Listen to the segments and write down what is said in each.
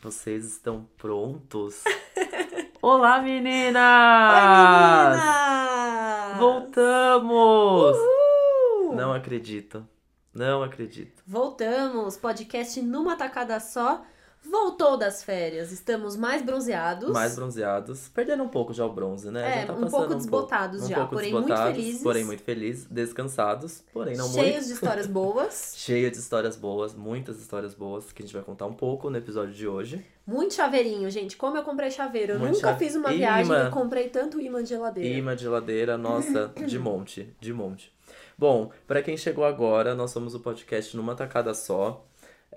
Vocês estão prontos? Olá, meninas! Oi, meninas! Voltamos! Uhul! Não acredito. Não acredito. Voltamos! Podcast numa tacada só. Voltou das férias. Estamos mais bronzeados. Mais bronzeados. Perdendo um pouco já o bronze, né? É, tá um pouco um desbotados pouco, já, um pouco porém muito desbotados, felizes. Porém muito felizes, descansados, porém não muito. Cheios de histórias boas. Cheio de histórias boas, muitas histórias boas que a gente vai contar um pouco no episódio de hoje. Muito chaveirinho, gente. Como eu comprei chaveiro. Eu Muito nunca chave- fiz uma Imã. viagem e comprei tanto imã de geladeira. Imã de geladeira, nossa, de monte, de monte. Bom, pra quem chegou agora, nós somos o podcast numa tacada só.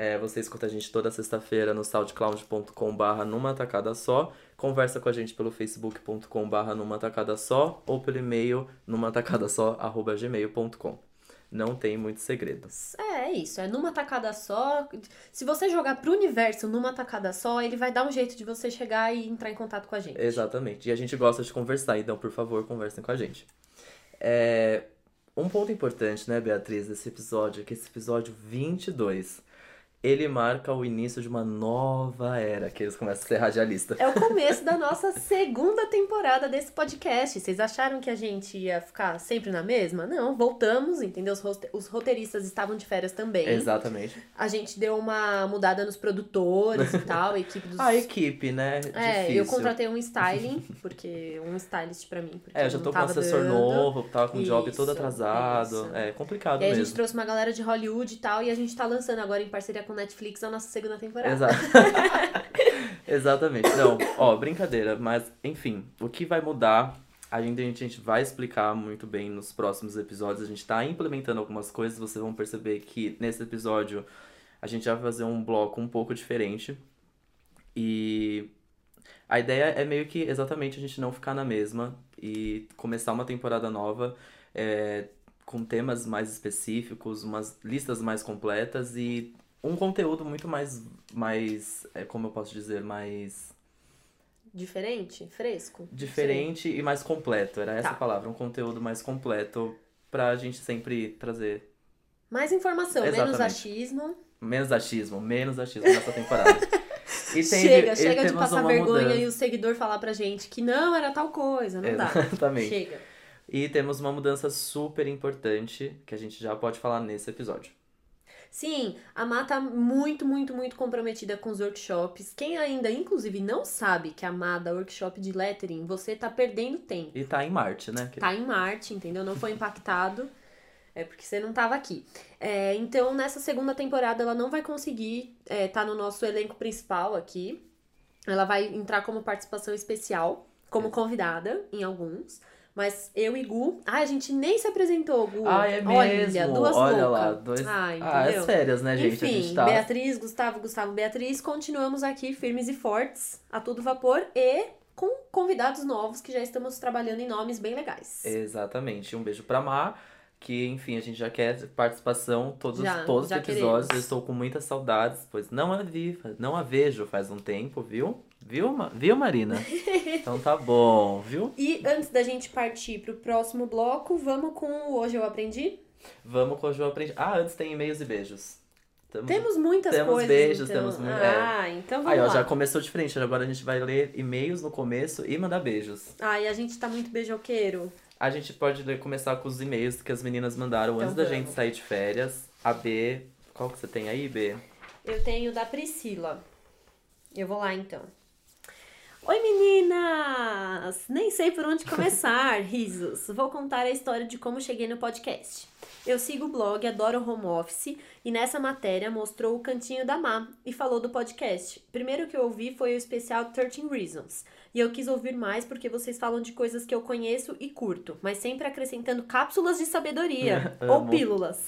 É, você escuta a gente toda sexta-feira no soundcloud.com/barra numa tacada só. Conversa com a gente pelo facebook.com/barra numa tacada só ou pelo e-mail numa tacada só arroba gmail.com. Não tem muito segredo. É, é isso. É numa tacada só. Se você jogar pro universo numa tacada só, ele vai dar um jeito de você chegar e entrar em contato com a gente. Exatamente. E a gente gosta de conversar, então, por favor, conversem com a gente. É, Um ponto importante, né, Beatriz, desse episódio, é que esse episódio 22, ele marca o início de uma nova era, que eles começam a ser radialista. É o começo da nossa segunda temporada desse podcast. Vocês acharam que a gente ia ficar sempre na mesma? Não, voltamos, entendeu? Os, os roteiristas estavam de férias também. Exatamente. A gente deu uma mudada nos produtores e tal, a equipe dos. A equipe, né? É, Difícil. eu contratei um styling, porque um stylist pra mim. Porque É, eu já tô com um assessor dando. novo, tava com o job todo atrasado. isso. É complicado E aí a mesmo. gente trouxe uma galera de Hollywood e tal, e a gente tá lançando agora em parceria com Netflix a nossa segunda temporada. Exato. Exatamente. Não, ó, brincadeira, mas enfim, o que vai mudar, a gente, a gente vai explicar muito bem nos próximos episódios. A gente tá implementando algumas coisas, vocês vão perceber que nesse episódio a gente vai fazer um bloco um pouco diferente. E a ideia é meio que exatamente a gente não ficar na mesma e começar uma temporada nova. é, com temas mais específicos, umas listas mais completas e um conteúdo muito mais, mais, é, como eu posso dizer, mais Diferente? Fresco? diferente e mais completo. Era essa Tá. a palavra, um conteúdo mais completo pra gente sempre trazer Mais informação, menos Exatamente. achismo. menos achismo, menos achismo nessa temporada. E tem- chega, chega de passar vergonha mudança. e o seguidor falar pra gente que não era tal coisa, não dá. Exatamente. Chega. E temos uma mudança super importante que a gente já pode falar nesse episódio. Sim, a Má tá muito, muito, muito comprometida com os workshops. Quem ainda, inclusive, não sabe que a Má dá workshop de lettering, você tá perdendo tempo. E tá em Marte, né? Tá em Marte, entendeu? Não foi impactado. É porque você não tava aqui. É, então, nessa segunda temporada, ela não vai conseguir estar no nosso elenco principal aqui. Ela vai entrar como participação especial, como convidada em alguns. Mas eu e Gu. Ai, a gente nem se apresentou, Gu. Ah, é mesmo? Olha, duas Olha lá, dois... Ah, ah, entendeu? é férias, né, gente? Enfim, a gente tá... Beatriz, Gustavo, Gustavo, Beatriz, continuamos aqui firmes e fortes, a todo vapor e com convidados novos que já estamos trabalhando em nomes bem legais. Exatamente. Um beijo pra Mar, que, enfim, a gente já quer participação todos, Já, todos já os episódios. queremos. Eu estou com muitas saudades, pois não a vi, não a vejo faz um tempo, viu? Viu, viu Marina? então tá bom, viu? E antes da gente partir pro próximo bloco, vamos com o Hoje Eu Aprendi? Vamos com o João Aprendi. Ah, antes tem e-mails e beijos. Temos... Temos muitas Temos coisas. beijos, então. temos muito- Ah, então vamos Aí, ó, lá. já começou diferente. Agora a gente vai ler e-mails no começo e mandar beijos. Ai, a gente tá muito beijoqueiro. A gente pode ler- começar com os e-mails que as meninas mandaram Então antes da vamos. gente sair de férias. A B. Qual que você tem aí, B? Eu tenho da Priscila. Eu vou lá então. Oi meninas! Nem sei por onde começar, risos. Vou contar a história de como cheguei no podcast. Eu sigo o blog Adoro Home Office e nessa matéria mostrou o cantinho da Má e falou do podcast. Primeiro que eu ouvi foi o especial 13 Reasons. E eu quis ouvir mais porque vocês falam de coisas que eu conheço e curto, mas sempre acrescentando cápsulas de sabedoria ou pílulas.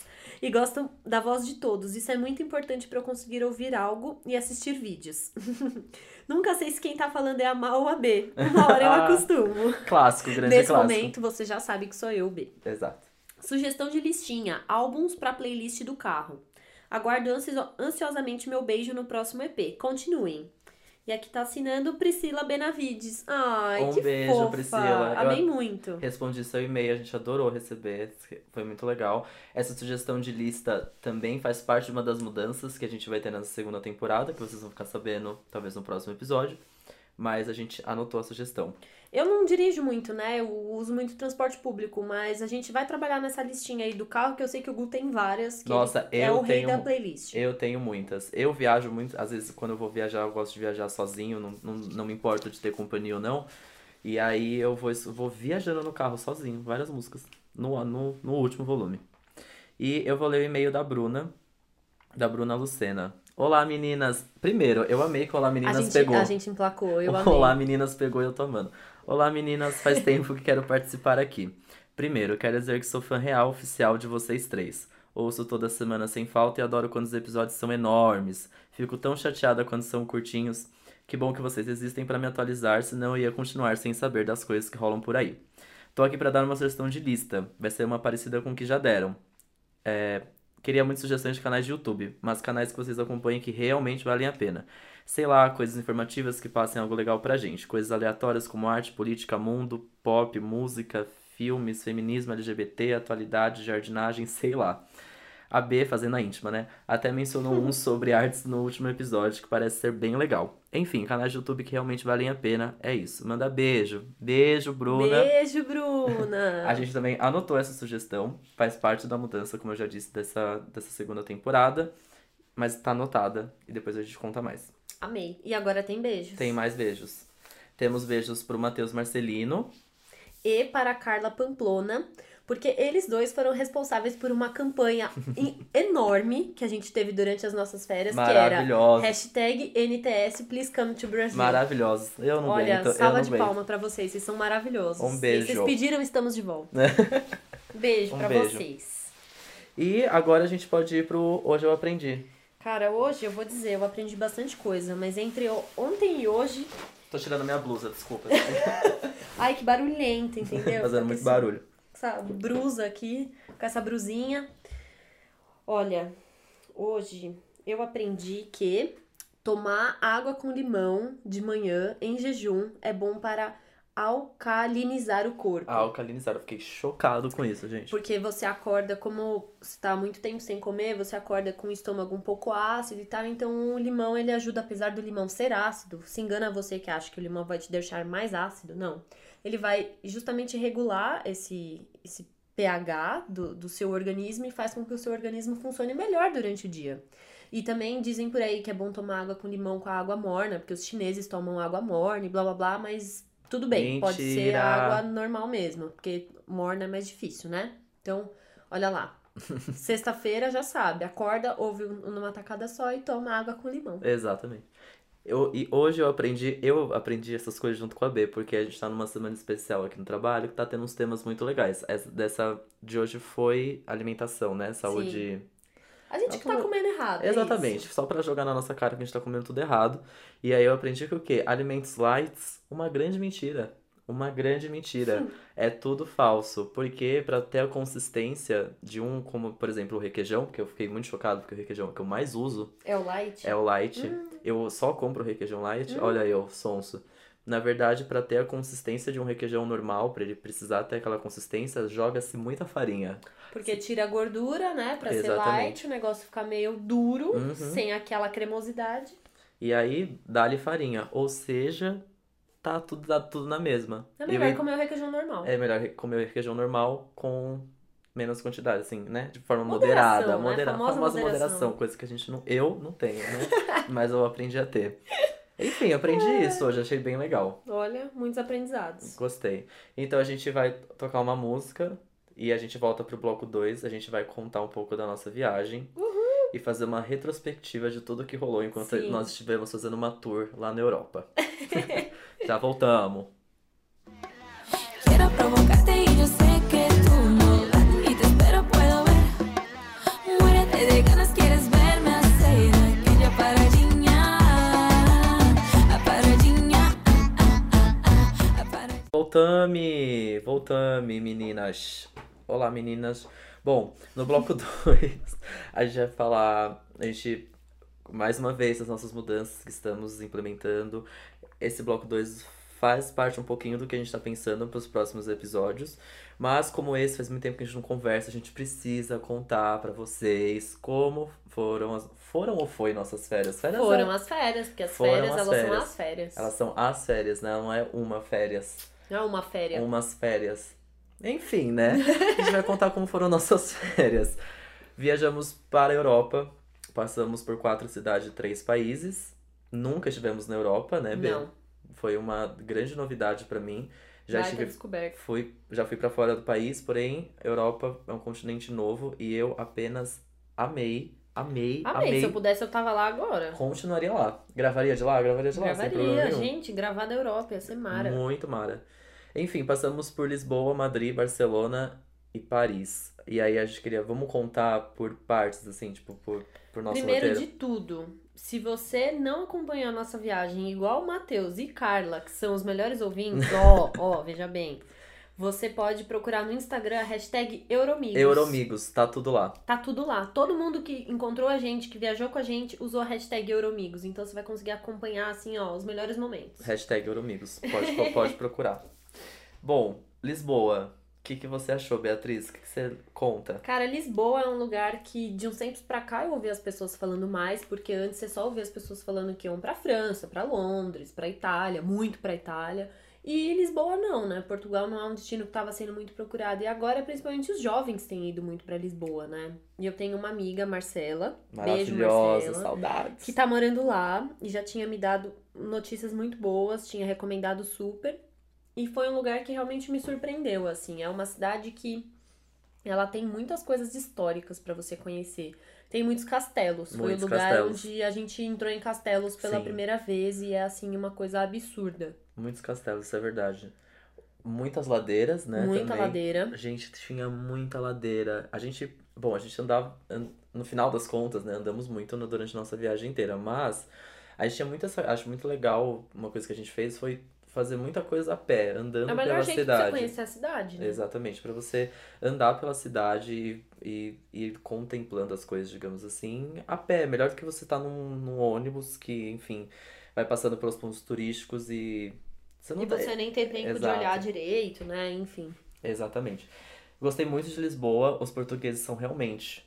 E gostam da voz de todos. Isso é muito importante para eu conseguir ouvir algo e assistir vídeos. Nunca sei se quem tá falando é a Má ou a B. Uma hora eu acostumo. Clássico, grande Nesse clássico. momento você já sabe que sou eu, B. Exato. Sugestão de listinha: álbuns pra playlist do carro. Aguardo ansio- ansiosamente meu beijo no próximo EP. Continuem. E aqui tá assinando Priscila Benavides. Ai, Um que beijo, fofa. Priscila. Eu Amei a- muito. Respondi seu e-mail, a gente adorou receber, foi muito legal. Essa sugestão de lista também faz parte de uma das mudanças que a gente vai ter nessa segunda temporada, que vocês vão ficar sabendo talvez no próximo episódio. Mas a gente anotou a sugestão. Eu não dirijo muito, né? Eu uso muito transporte público, mas a gente vai trabalhar nessa listinha aí do carro, que eu sei que o Gu tem várias. Que Nossa, é eu o rei tenho- da playlist. Eu tenho muitas. Eu viajo muito, às vezes quando eu vou viajar, eu gosto de viajar sozinho, não, não, não me importo de ter companhia ou não. E aí eu vou, vou viajando no carro sozinho, várias músicas, no, no, no último volume. E eu vou ler o e-mail da Bruna, da Bruna Lucena. Olá meninas! Primeiro, eu amei que Olá A Meninas gente, pegou. a gente emplacou, eu amei. Olá meninas pegou e eu tô amando. Olá meninas, faz tempo que quero participar aqui. Primeiro, quero dizer que sou fã real oficial de vocês três. Ouço toda semana sem falta e adoro quando os episódios são enormes. Fico tão chateada quando são curtinhos. Que bom que vocês existem pra me atualizar, senão eu ia continuar sem saber das coisas que rolam por aí. Tô aqui pra dar uma sugestão de lista. Vai ser uma parecida com o que já deram. É, Queria muitas sugestões de canais de YouTube, mas canais que vocês acompanhem que realmente valem a pena. Sei lá, coisas informativas que passem algo legal pra gente. Coisas aleatórias como arte, política, mundo, pop, música, filmes, feminismo, LGBT, atualidade, jardinagem, sei lá. A B, fazendo a íntima, né? Até mencionou um sobre artes no último episódio, que parece ser bem legal. Enfim, canais de YouTube que realmente valem a pena. É isso. Manda beijo. Beijo, Bruna. Beijo, Bruna! A gente também anotou essa sugestão, faz parte da mudança, como eu já disse, dessa, dessa segunda temporada, mas tá anotada e depois a gente conta mais. Amei. E agora tem beijos. Tem mais beijos. Temos beijos pro Matheus Marcelino. E para a Carla Pamplona, porque eles dois foram responsáveis por uma campanha enorme que a gente teve durante as nossas férias, que era hashtag NTS Please Come to Brazil. Maravilhosos. Eu não Olha, aguento, salva de aguento. palma pra vocês, vocês são maravilhosos. Um beijo. vocês pediram, estamos de volta. beijo Um pra beijo. vocês. E agora a gente pode ir pro Hoje Eu Aprendi. Cara, hoje eu vou dizer, eu aprendi bastante coisa, mas entre ontem e hoje. Tô tirando minha blusa, desculpa. Ai, que barulhento, entendeu? Fazendo muito barulho. Essa brusa aqui, com essa brusinha. Olha, hoje eu aprendi que tomar água com limão de manhã em jejum é bom para alcalinizar o corpo. Alcalinizar, eu fiquei chocado com isso, gente. Porque você acorda, como você tá muito tempo sem comer, você acorda com o estômago um pouco ácido e tal. Então o limão ele ajuda, apesar do limão ser ácido. Se engana você que acha que o limão vai te deixar mais ácido, não. Ele vai justamente regular esse, esse pH do, do seu organismo e faz com que o seu organismo funcione melhor durante o dia. E também dizem por aí que é bom tomar água com limão com a água morna, porque os chineses tomam água morna e blá blá blá, mas tudo bem, pode ser Mentira. água normal mesmo, porque morna é mais difícil, né? Então, olha lá. Sexta-feira já sabe, acorda, ouve um, numa tacada só e toma água com limão. Exatamente. Eu, e hoje eu aprendi, eu aprendi essas coisas junto com a B, porque a gente tá numa semana especial aqui no trabalho que tá tendo uns temas muito legais. Essa, dessa de hoje foi alimentação, né? Saúde. A gente que tá comendo errado. é Exatamente, isso. só pra jogar na nossa cara que a gente tá comendo tudo errado. E aí eu aprendi que o quê? Alimentos lights, uma grande mentira. Uma grande mentira. É tudo falso. Porque pra ter a consistência de um, como por exemplo o requeijão, que eu fiquei muito chocado porque o requeijão é o que eu mais uso, É o light? é o light. Eu só compro requeijão light. Olha eu, sonso. Na verdade, pra ter a consistência de um requeijão normal, pra ele precisar ter aquela consistência, joga-se muita farinha. Porque tira a gordura, né? Pra ser Exatamente. light, o negócio fica meio duro, Uhum. sem aquela cremosidade. E aí, dá-lhe farinha. Ou seja, tá tudo, tá tudo na mesma. É melhor eu- comer o requeijão normal. é melhor comer requeijão normal com menos quantidade, assim, né? De forma Moderação, moderada. né? Modera Famosa famosa moderação. moderação. Coisa que a gente não. Eu não tenho, né? Mas eu aprendi a ter. Enfim, aprendi isso hoje, achei bem legal. Olha, muitos aprendizados. Gostei. Então a gente vai tocar uma música e a gente volta pro bloco 2. A gente vai contar um pouco da nossa viagem e fazer uma retrospectiva de tudo que rolou enquanto Sim. nós estivemos fazendo uma tour lá na Europa. Já voltamos. Ah. Voltame! Voltame, meninas! Olá, meninas! Bom, no bloco 2, a gente vai falar. A gente mais uma vez, as nossas mudanças que estamos implementando. Esse bloco 2 faz parte um pouquinho do que a gente tá pensando pros próximos episódios. Mas como esse faz muito tempo que a gente não conversa, a gente precisa contar pra vocês como foram as... Foram ou foi nossas férias? Férias Foram é- as férias, porque as Foram férias, as elas são férias. as férias. Elas são as férias, né? Não é uma férias. Não é uma féria. Umas férias. Enfim, né? A gente vai contar como foram nossas férias. Viajamos para a Europa, passamos por quatro cidades e três países. Nunca estivemos na Europa, né, Bê? Não. Foi uma grande novidade pra mim. Já Baita estive, fui, já fui para fora do país, porém, Europa é um continente novo e eu apenas amei, amei, Amei. amei. Se eu pudesse, eu tava lá agora. Continuaria lá. Gravaria de lá? Gravaria de lá, Gravaria, gente, gravar na Europa, ia ser mara. Muito mara. Enfim, passamos por Lisboa, Madrid, Barcelona e Paris. E aí a gente queria, vamos contar por partes, assim, tipo, por, por nosso Primeiro roteiro. de tudo, se você não acompanhou a nossa viagem igual o Matheus e Carla, que são os melhores ouvintes, ó, ó, veja bem. Você pode procurar no Instagram a hashtag Euromigos. Euromigos, tá tudo lá. Tá tudo lá. Todo mundo que encontrou a gente, que viajou com a gente, usou a hashtag Euromigos. Então você vai conseguir acompanhar, assim, ó, os melhores momentos. Hashtag Euromigos. Pode, pode procurar. Bom, Lisboa. O que, que você achou, Beatriz? O que, que você conta? Cara, Lisboa é um lugar que de uns tempos pra cá eu ouvi as pessoas falando mais, porque antes você só ouvia as pessoas falando que iam pra França, pra Londres, pra Itália, muito pra Itália. E Lisboa não, né? Portugal não é um destino que estava sendo muito procurado. E agora, principalmente, os jovens têm ido muito pra Lisboa, né? E eu tenho uma amiga, Marcela. Beijo, Maravilhosa, Marcela. saudades. Que tá morando lá e já tinha me dado notícias muito boas, tinha recomendado super. E foi um lugar que realmente me surpreendeu, assim. É uma cidade que ela tem muitas coisas históricas pra você conhecer. Tem muitos castelos. foi Muitos o lugar castelos. onde a gente entrou em castelos pela Sim. primeira vez e é assim uma coisa absurda. Muitos castelos, isso é verdade. Muitas ladeiras, né? Muita também. ladeira. A gente tinha muita ladeira. A gente, bom, a gente andava, an- no final das contas, né? Andamos muito durante a nossa viagem inteira, mas a gente tinha muita, essa- acho muito legal, uma coisa que a gente fez foi fazer muita coisa a pé, andando É o melhor pela jeito de você cidade. conhecer a cidade, né? Exatamente, pra você andar pela cidade e, e ir contemplando as coisas, digamos assim, a pé. Melhor do que você tá num, num ônibus que, enfim, vai passando pelos pontos turísticos e você não E tá- você nem tem tempo de Exato. olhar direito, né? Enfim. Exatamente. Gostei muito de Lisboa. Os portugueses são realmente.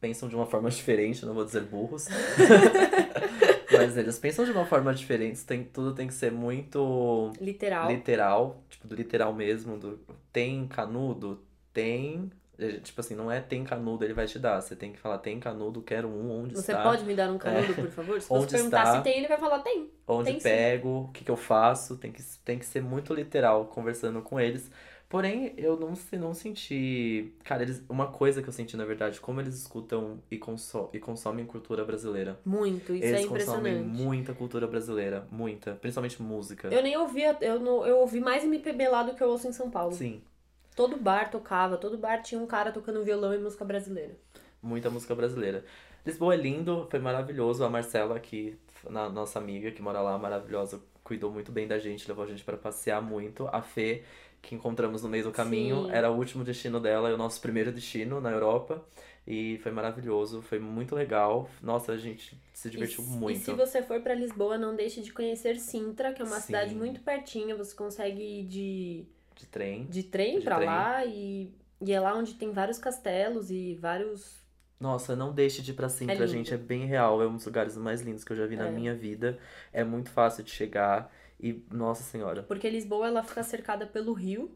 Pensam de uma forma diferente, não vou dizer burros. Mas eles pensam de uma forma diferente. Tem, tudo tem que ser muito Literal. literal, tipo, do literal mesmo. Do, tem canudo? Tem. É, Tipo assim, não é tem canudo, ele vai te dar. Você tem que falar tem canudo, quero um, onde Você está? pode me dar um canudo, por favor? Se você Onde perguntar está? se tem, ele vai falar tem. onde Tem pego, o que, que eu faço, tem que, tem que ser muito literal conversando com eles. Porém, eu não, não senti. Cara, eles, uma coisa que eu senti, na verdade, como eles escutam e, conso e consomem cultura brasileira. Muito, isso eles é consomem impressionante. muita cultura brasileira, muita, principalmente música. Eu nem ouvia, eu, não, eu ouvi mais MPB lá do que eu ouço em São Paulo. Sim, Todo bar tocava, todo bar tinha um cara tocando violão e música brasileira. muita música brasileira. Lisboa é lindo, foi maravilhoso. A Marcela, que, na, nossa amiga que mora lá, maravilhosa, cuidou muito bem da gente, levou a gente pra passear muito. A Fê, que encontramos no meio do caminho, Sim. era o último destino dela, e o nosso primeiro destino na Europa. E foi maravilhoso, foi muito legal. Nossa, a gente se divertiu e, muito. E se você for pra Lisboa, não deixe de conhecer Sintra, que é uma Sim. cidade muito pertinha. Você consegue ir de, De trem. de trem trem. lá e, e é lá onde tem vários castelos e vários. Nossa, não deixe de ir pra Sintra, lindo. gente. É bem real. É um dos lugares mais lindos que eu já vi na É. minha vida. É muito fácil de chegar. E, nossa senhora. Porque Lisboa ela fica cercada pelo rio,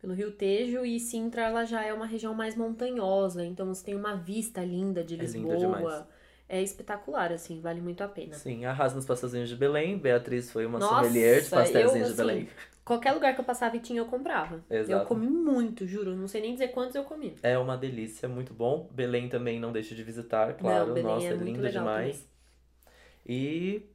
pelo rio Tejo, e Sintra ela já é uma região mais montanhosa. Então você tem uma vista linda de É linda Lisboa. demais. É espetacular, assim, vale muito a pena. Sim, arrasa nos pastelzinhos de Belém. Beatriz foi uma Nossa, sommelier de pastelzinhos eu, de Belém. assim, Qualquer lugar que eu passava e tinha, eu comprava. Eu Exato. comi muito, juro. Não sei nem dizer quantos eu comi. É uma delícia, muito bom. Belém também não deixe de visitar, claro. Belém Nossa, é é, lindo demais. E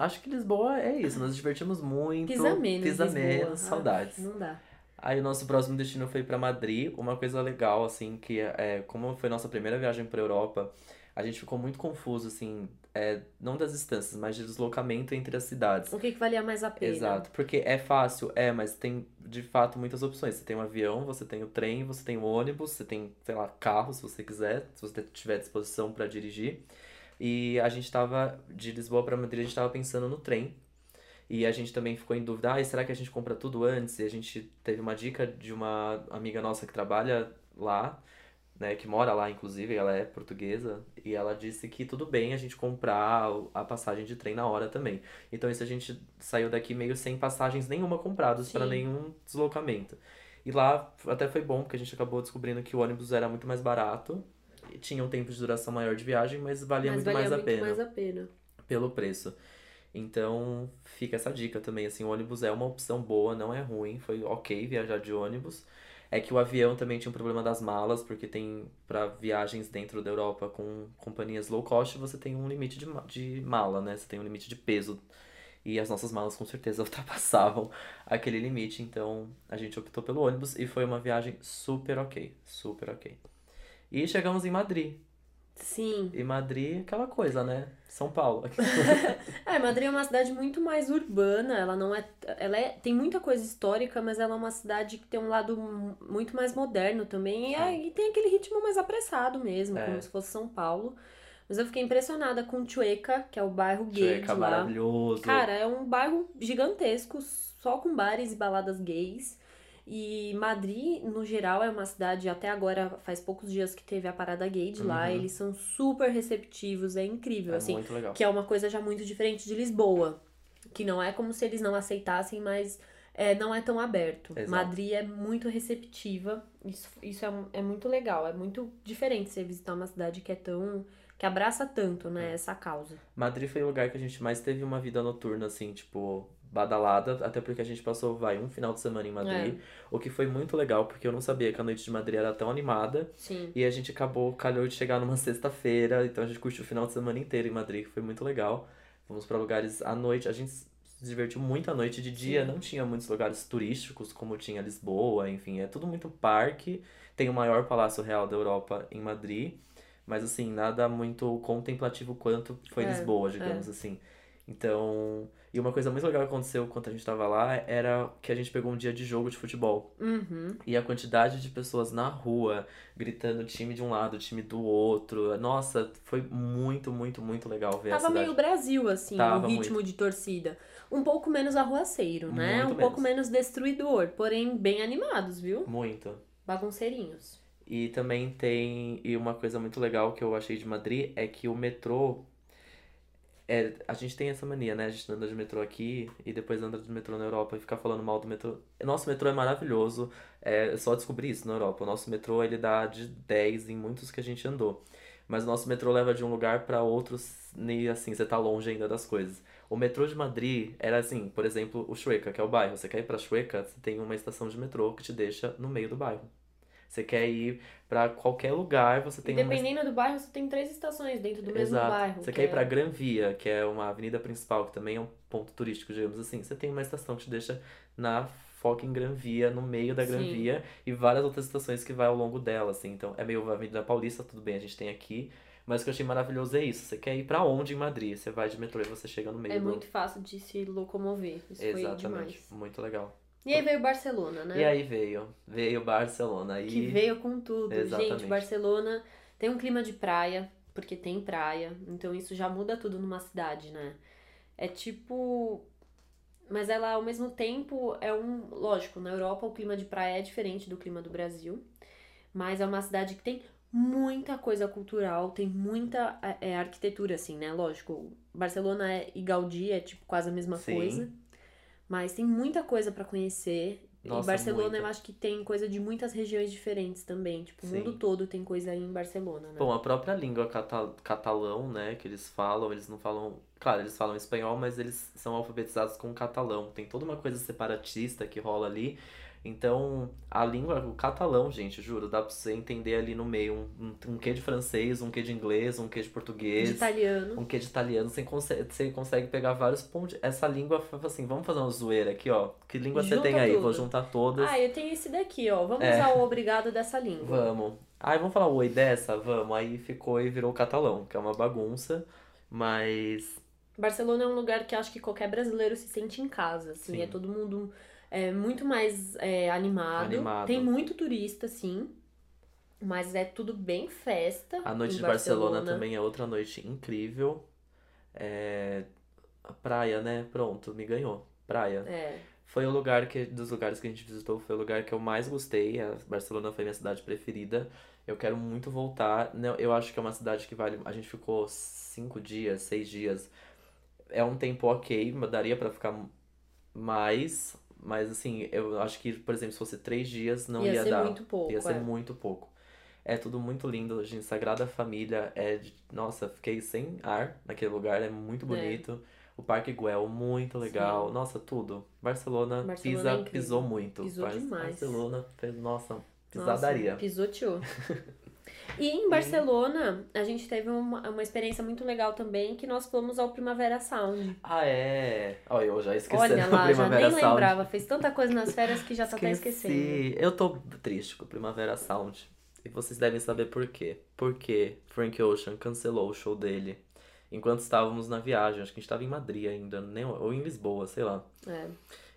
acho que Lisboa é isso. Nós nos divertimos muito. Pisa menos, Pisa menos, Ah, saudades. não dá. Aí o nosso próximo destino foi pra Madrid. Uma coisa legal, assim, que é, como foi nossa primeira viagem pra Europa, a gente ficou muito confuso, assim, é, não das distâncias, mas de deslocamento entre as cidades. O que, que valia mais a pena? Exato, porque é fácil, é, mas tem de fato muitas opções. Você tem o avião, você tem o trem, você tem o ônibus, você tem, sei lá, carro se você quiser, se você tiver disposição pra dirigir. E a gente tava, de Lisboa pra Madrid, a gente tava pensando no trem. E a gente também ficou em dúvida, ah, será que a gente compra tudo antes? E a gente teve uma dica de uma amiga nossa que trabalha lá, né, que mora lá, inclusive, ela é portuguesa, e ela disse que tudo bem a gente comprar a passagem de trem na hora também. Então isso a gente saiu daqui meio sem passagens nenhuma compradas para nenhum deslocamento. E lá até foi bom, porque a gente acabou descobrindo que o ônibus era muito mais barato, tinha um tempo de duração maior de viagem, mas valia Mas muito valia mais a muito pena mais a pena. pelo preço. Então, fica essa dica também, assim, o ônibus é uma opção boa, não é ruim, foi ok viajar de ônibus. É que o avião também tinha um problema das malas, porque tem para viagens dentro da Europa com companhias low cost, você tem um limite de, de mala, né? Você tem um limite de peso. E as nossas malas com certeza ultrapassavam aquele limite, então a gente optou pelo ônibus e foi uma viagem super ok, super ok. E chegamos em Madrid. Sim. E Madrid, é aquela coisa, né? São Paulo. É, Madrid é uma cidade muito mais urbana, ela não é, ela é, tem muita coisa histórica, mas ela é uma cidade que tem um lado mu- muito mais moderno também, e, Sim. aí tem aquele ritmo mais apressado mesmo, É. como se fosse São Paulo. Mas eu fiquei impressionada com Chueca, que é o bairro gay Chueca de lá. maravilhoso. Cara, é um bairro gigantesco, só com bares e baladas gays. E Madrid, no geral, é uma cidade, até agora, faz poucos dias que teve a parada gay de lá, Uhum. eles são super receptivos, é incrível, é assim. muito legal. Que é uma coisa já muito diferente de Lisboa. Que não é como se eles não aceitassem, mas é, não é tão aberto. Exato. Madrid é muito receptiva. Isso, isso é, é muito legal. É muito diferente você visitar uma cidade que é tão. que abraça tanto, É. né, essa causa. Madrid foi o lugar que a gente mais teve uma vida noturna, assim, tipo, badalada, até porque a gente passou, vai, um final de semana em Madrid, É. o que foi muito legal, porque eu não sabia que a noite de Madrid era tão animada, Sim. e a gente acabou, calhou de chegar numa sexta-feira, então a gente curtiu o final de semana inteiro em Madrid, que foi muito legal. Fomos pra lugares à noite, a gente se divertiu muito à noite, de dia Sim. não tinha muitos lugares turísticos, como tinha Lisboa, enfim, é tudo muito parque, tem o maior palácio real da Europa em Madrid, mas assim, nada muito contemplativo quanto foi É, Lisboa, digamos assim. Então, e uma coisa muito legal que aconteceu enquanto a gente tava lá era que a gente pegou um dia de jogo de futebol. Uhum. E a quantidade de pessoas na rua gritando time de um lado, time do outro. Nossa, foi muito, muito, muito legal ver a Tava cidade. meio Brasil, assim, Tava o ritmo de torcida. Um pouco menos arruaceiro, né? Muito um pouco menos destruidor, porém bem animados, viu? Muito. Bagunceirinhos. E também tem. E uma coisa muito legal que eu achei de Madrid é que o metrô. É, a gente tem essa mania, né? A gente anda de metrô aqui e depois anda de metrô na Europa e ficar falando mal do metrô. Nosso metrô é maravilhoso. É só descobri isso na Europa. O nosso metrô ele dá de 10 em muitos que a gente andou. Mas o nosso metrô leva de um lugar para outro e assim, você tá longe ainda das coisas. O metrô de Madrid era assim, por exemplo, o Chueca, que é o bairro. Você quer ir pra Chueca, você tem uma estação de metrô que te deixa no meio do bairro. Você quer ir pra qualquer lugar, você tem e uma dependendo do bairro, você tem três estações dentro do mesmo Exato. bairro. Você que quer ir é- pra Gran Via, que é uma avenida principal, que também é um ponto turístico, digamos assim. Você tem uma estação que te deixa na fucking Gran Via, no meio da Gran Sim. Via, e várias outras estações que vai ao longo dela, assim. Então, é meio a Avenida Paulista, tudo bem, a gente tem aqui. Mas o que eu achei maravilhoso é isso. Você quer ir pra onde em Madrid? Você vai de metrô e você chega no meio É do... muito fácil de se locomover. Isso foi Exatamente. demais. Muito legal. E aí veio Barcelona, né? E aí veio. Veio Barcelona. Aí... Que veio com tudo. Exatamente. Gente, Barcelona tem um clima de praia, porque tem praia. Então isso já muda tudo numa cidade, né? É tipo. Mas ela, ao mesmo tempo, é um. Lógico, na Europa o clima de praia é diferente do clima do Brasil. Mas é uma cidade que tem muita coisa cultural, tem muita é, arquitetura, assim, né? Lógico, Barcelona é, e Gaudí é tipo quase a mesma Sim. coisa. Mas tem muita coisa pra conhecer. Nossa, e Barcelona muita. eu acho que tem coisa de muitas regiões diferentes também. Tipo, o Sim. mundo todo tem coisa aí em Barcelona, né? Bom, a própria língua cata- catalão, né, que eles falam, eles não falam. Claro, eles falam espanhol, mas eles são alfabetizados com catalão. Tem toda uma coisa separatista que rola ali. Então, a língua, o catalão, gente, juro, dá pra você entender ali no meio um, um, um quê de francês, um quê de inglês, um quê de português. de italiano. Um quê de italiano, você consegue, você consegue pegar vários pontos. Essa língua, assim, vamos fazer uma zoeira aqui, ó. Que língua você Junta tem aí? tudo. Vou juntar todas. Ah, eu tenho esse daqui, ó. Vamos É. usar o obrigado dessa língua. Vamos. Ai, vamos falar oi dessa? Vamos. Aí ficou e virou catalão, que é uma bagunça. Mas. Barcelona é um lugar que acho que qualquer brasileiro se sente em casa, assim. Sim. É todo mundo é, muito mais é, animado. Animado. Tem muito turista, sim. Mas é tudo bem festa. A noite de Barcelona, também é outra noite incrível. É... A praia, né? Pronto, me ganhou. Praia. É. Foi o lugar que, dos lugares que a gente visitou, foi o lugar que eu mais gostei. A Barcelona foi minha cidade preferida. Eu quero muito voltar. Eu acho que é uma cidade que vale. A gente ficou cinco dias, seis dias. É um tempo ok, daria pra ficar mais. Mas assim, eu acho que, por exemplo, se fosse três dias, não Ia ia, ser dar. muito pouco, Ia ser é. muito pouco. É tudo muito lindo, gente. Sagrada Família é. de- Nossa, fiquei sem ar naquele lugar, é muito bonito. O Parque Güell, muito legal. Sim. Nossa, tudo. Barcelona, Barcelona pisa, é pisou muito. Pisou Bar- demais. Barcelona fez, nossa, Nossa, pisadaria. pisoteou. E em Barcelona, a gente teve uma, uma experiência muito legal também, que nós fomos ao Primavera Sound. Ah, é. Olha, eu já esqueci Olha lá, já Primavera nem Sound. lembrava. Fez tanta coisa nas férias que já tá até esquecendo. Eu tô triste com o Primavera Sound. E vocês devem saber por quê. Porque Frank Ocean cancelou o show dele enquanto estávamos na viagem. Acho que a gente estava em Madrid ainda, nem, ou em Lisboa, sei lá. É.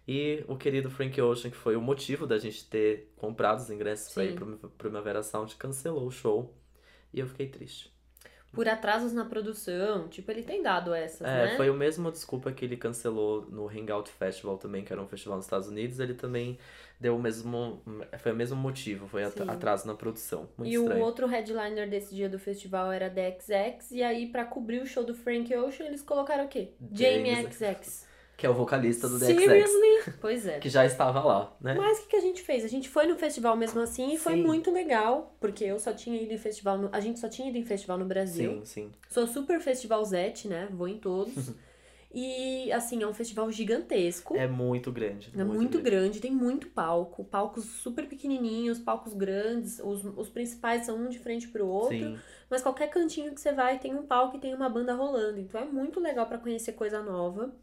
E o querido Frank Ocean, que foi o motivo da gente ter comprado os ingressos pra Sim. ir pro Primavera Sound, cancelou o show. E eu fiquei triste. Por atrasos na produção, tipo, ele tem dado essas, É, né? foi o mesmo desculpa que ele cancelou no Hangout Festival também, que era um festival nos Estados Unidos. Ele também deu o mesmo. Foi o mesmo motivo, foi Sim. atraso na produção. Muito E estranho. o outro headliner desse dia do festival era The XX, e aí pra cobrir o show do Frank Ocean, eles colocaram o quê? Jamie James XX. Que é o vocalista do The Seriously? Pois é. que já estava lá, né? Mas o que, que a gente fez? A gente foi no festival mesmo assim e foi Sim. muito legal, porque eu só tinha ido em festival, no... a gente só tinha ido em festival no Brasil. Sim, sim. Sou super festivalzete, né? Vou em todos. e assim, é um festival gigantesco. É muito grande. É muito, grande, tem muito palco, palcos super pequenininhos, palcos grandes, os, os principais são um de frente pro outro, Sim, mas qualquer cantinho que você vai tem um palco e tem uma banda rolando, então é muito legal pra conhecer coisa nova.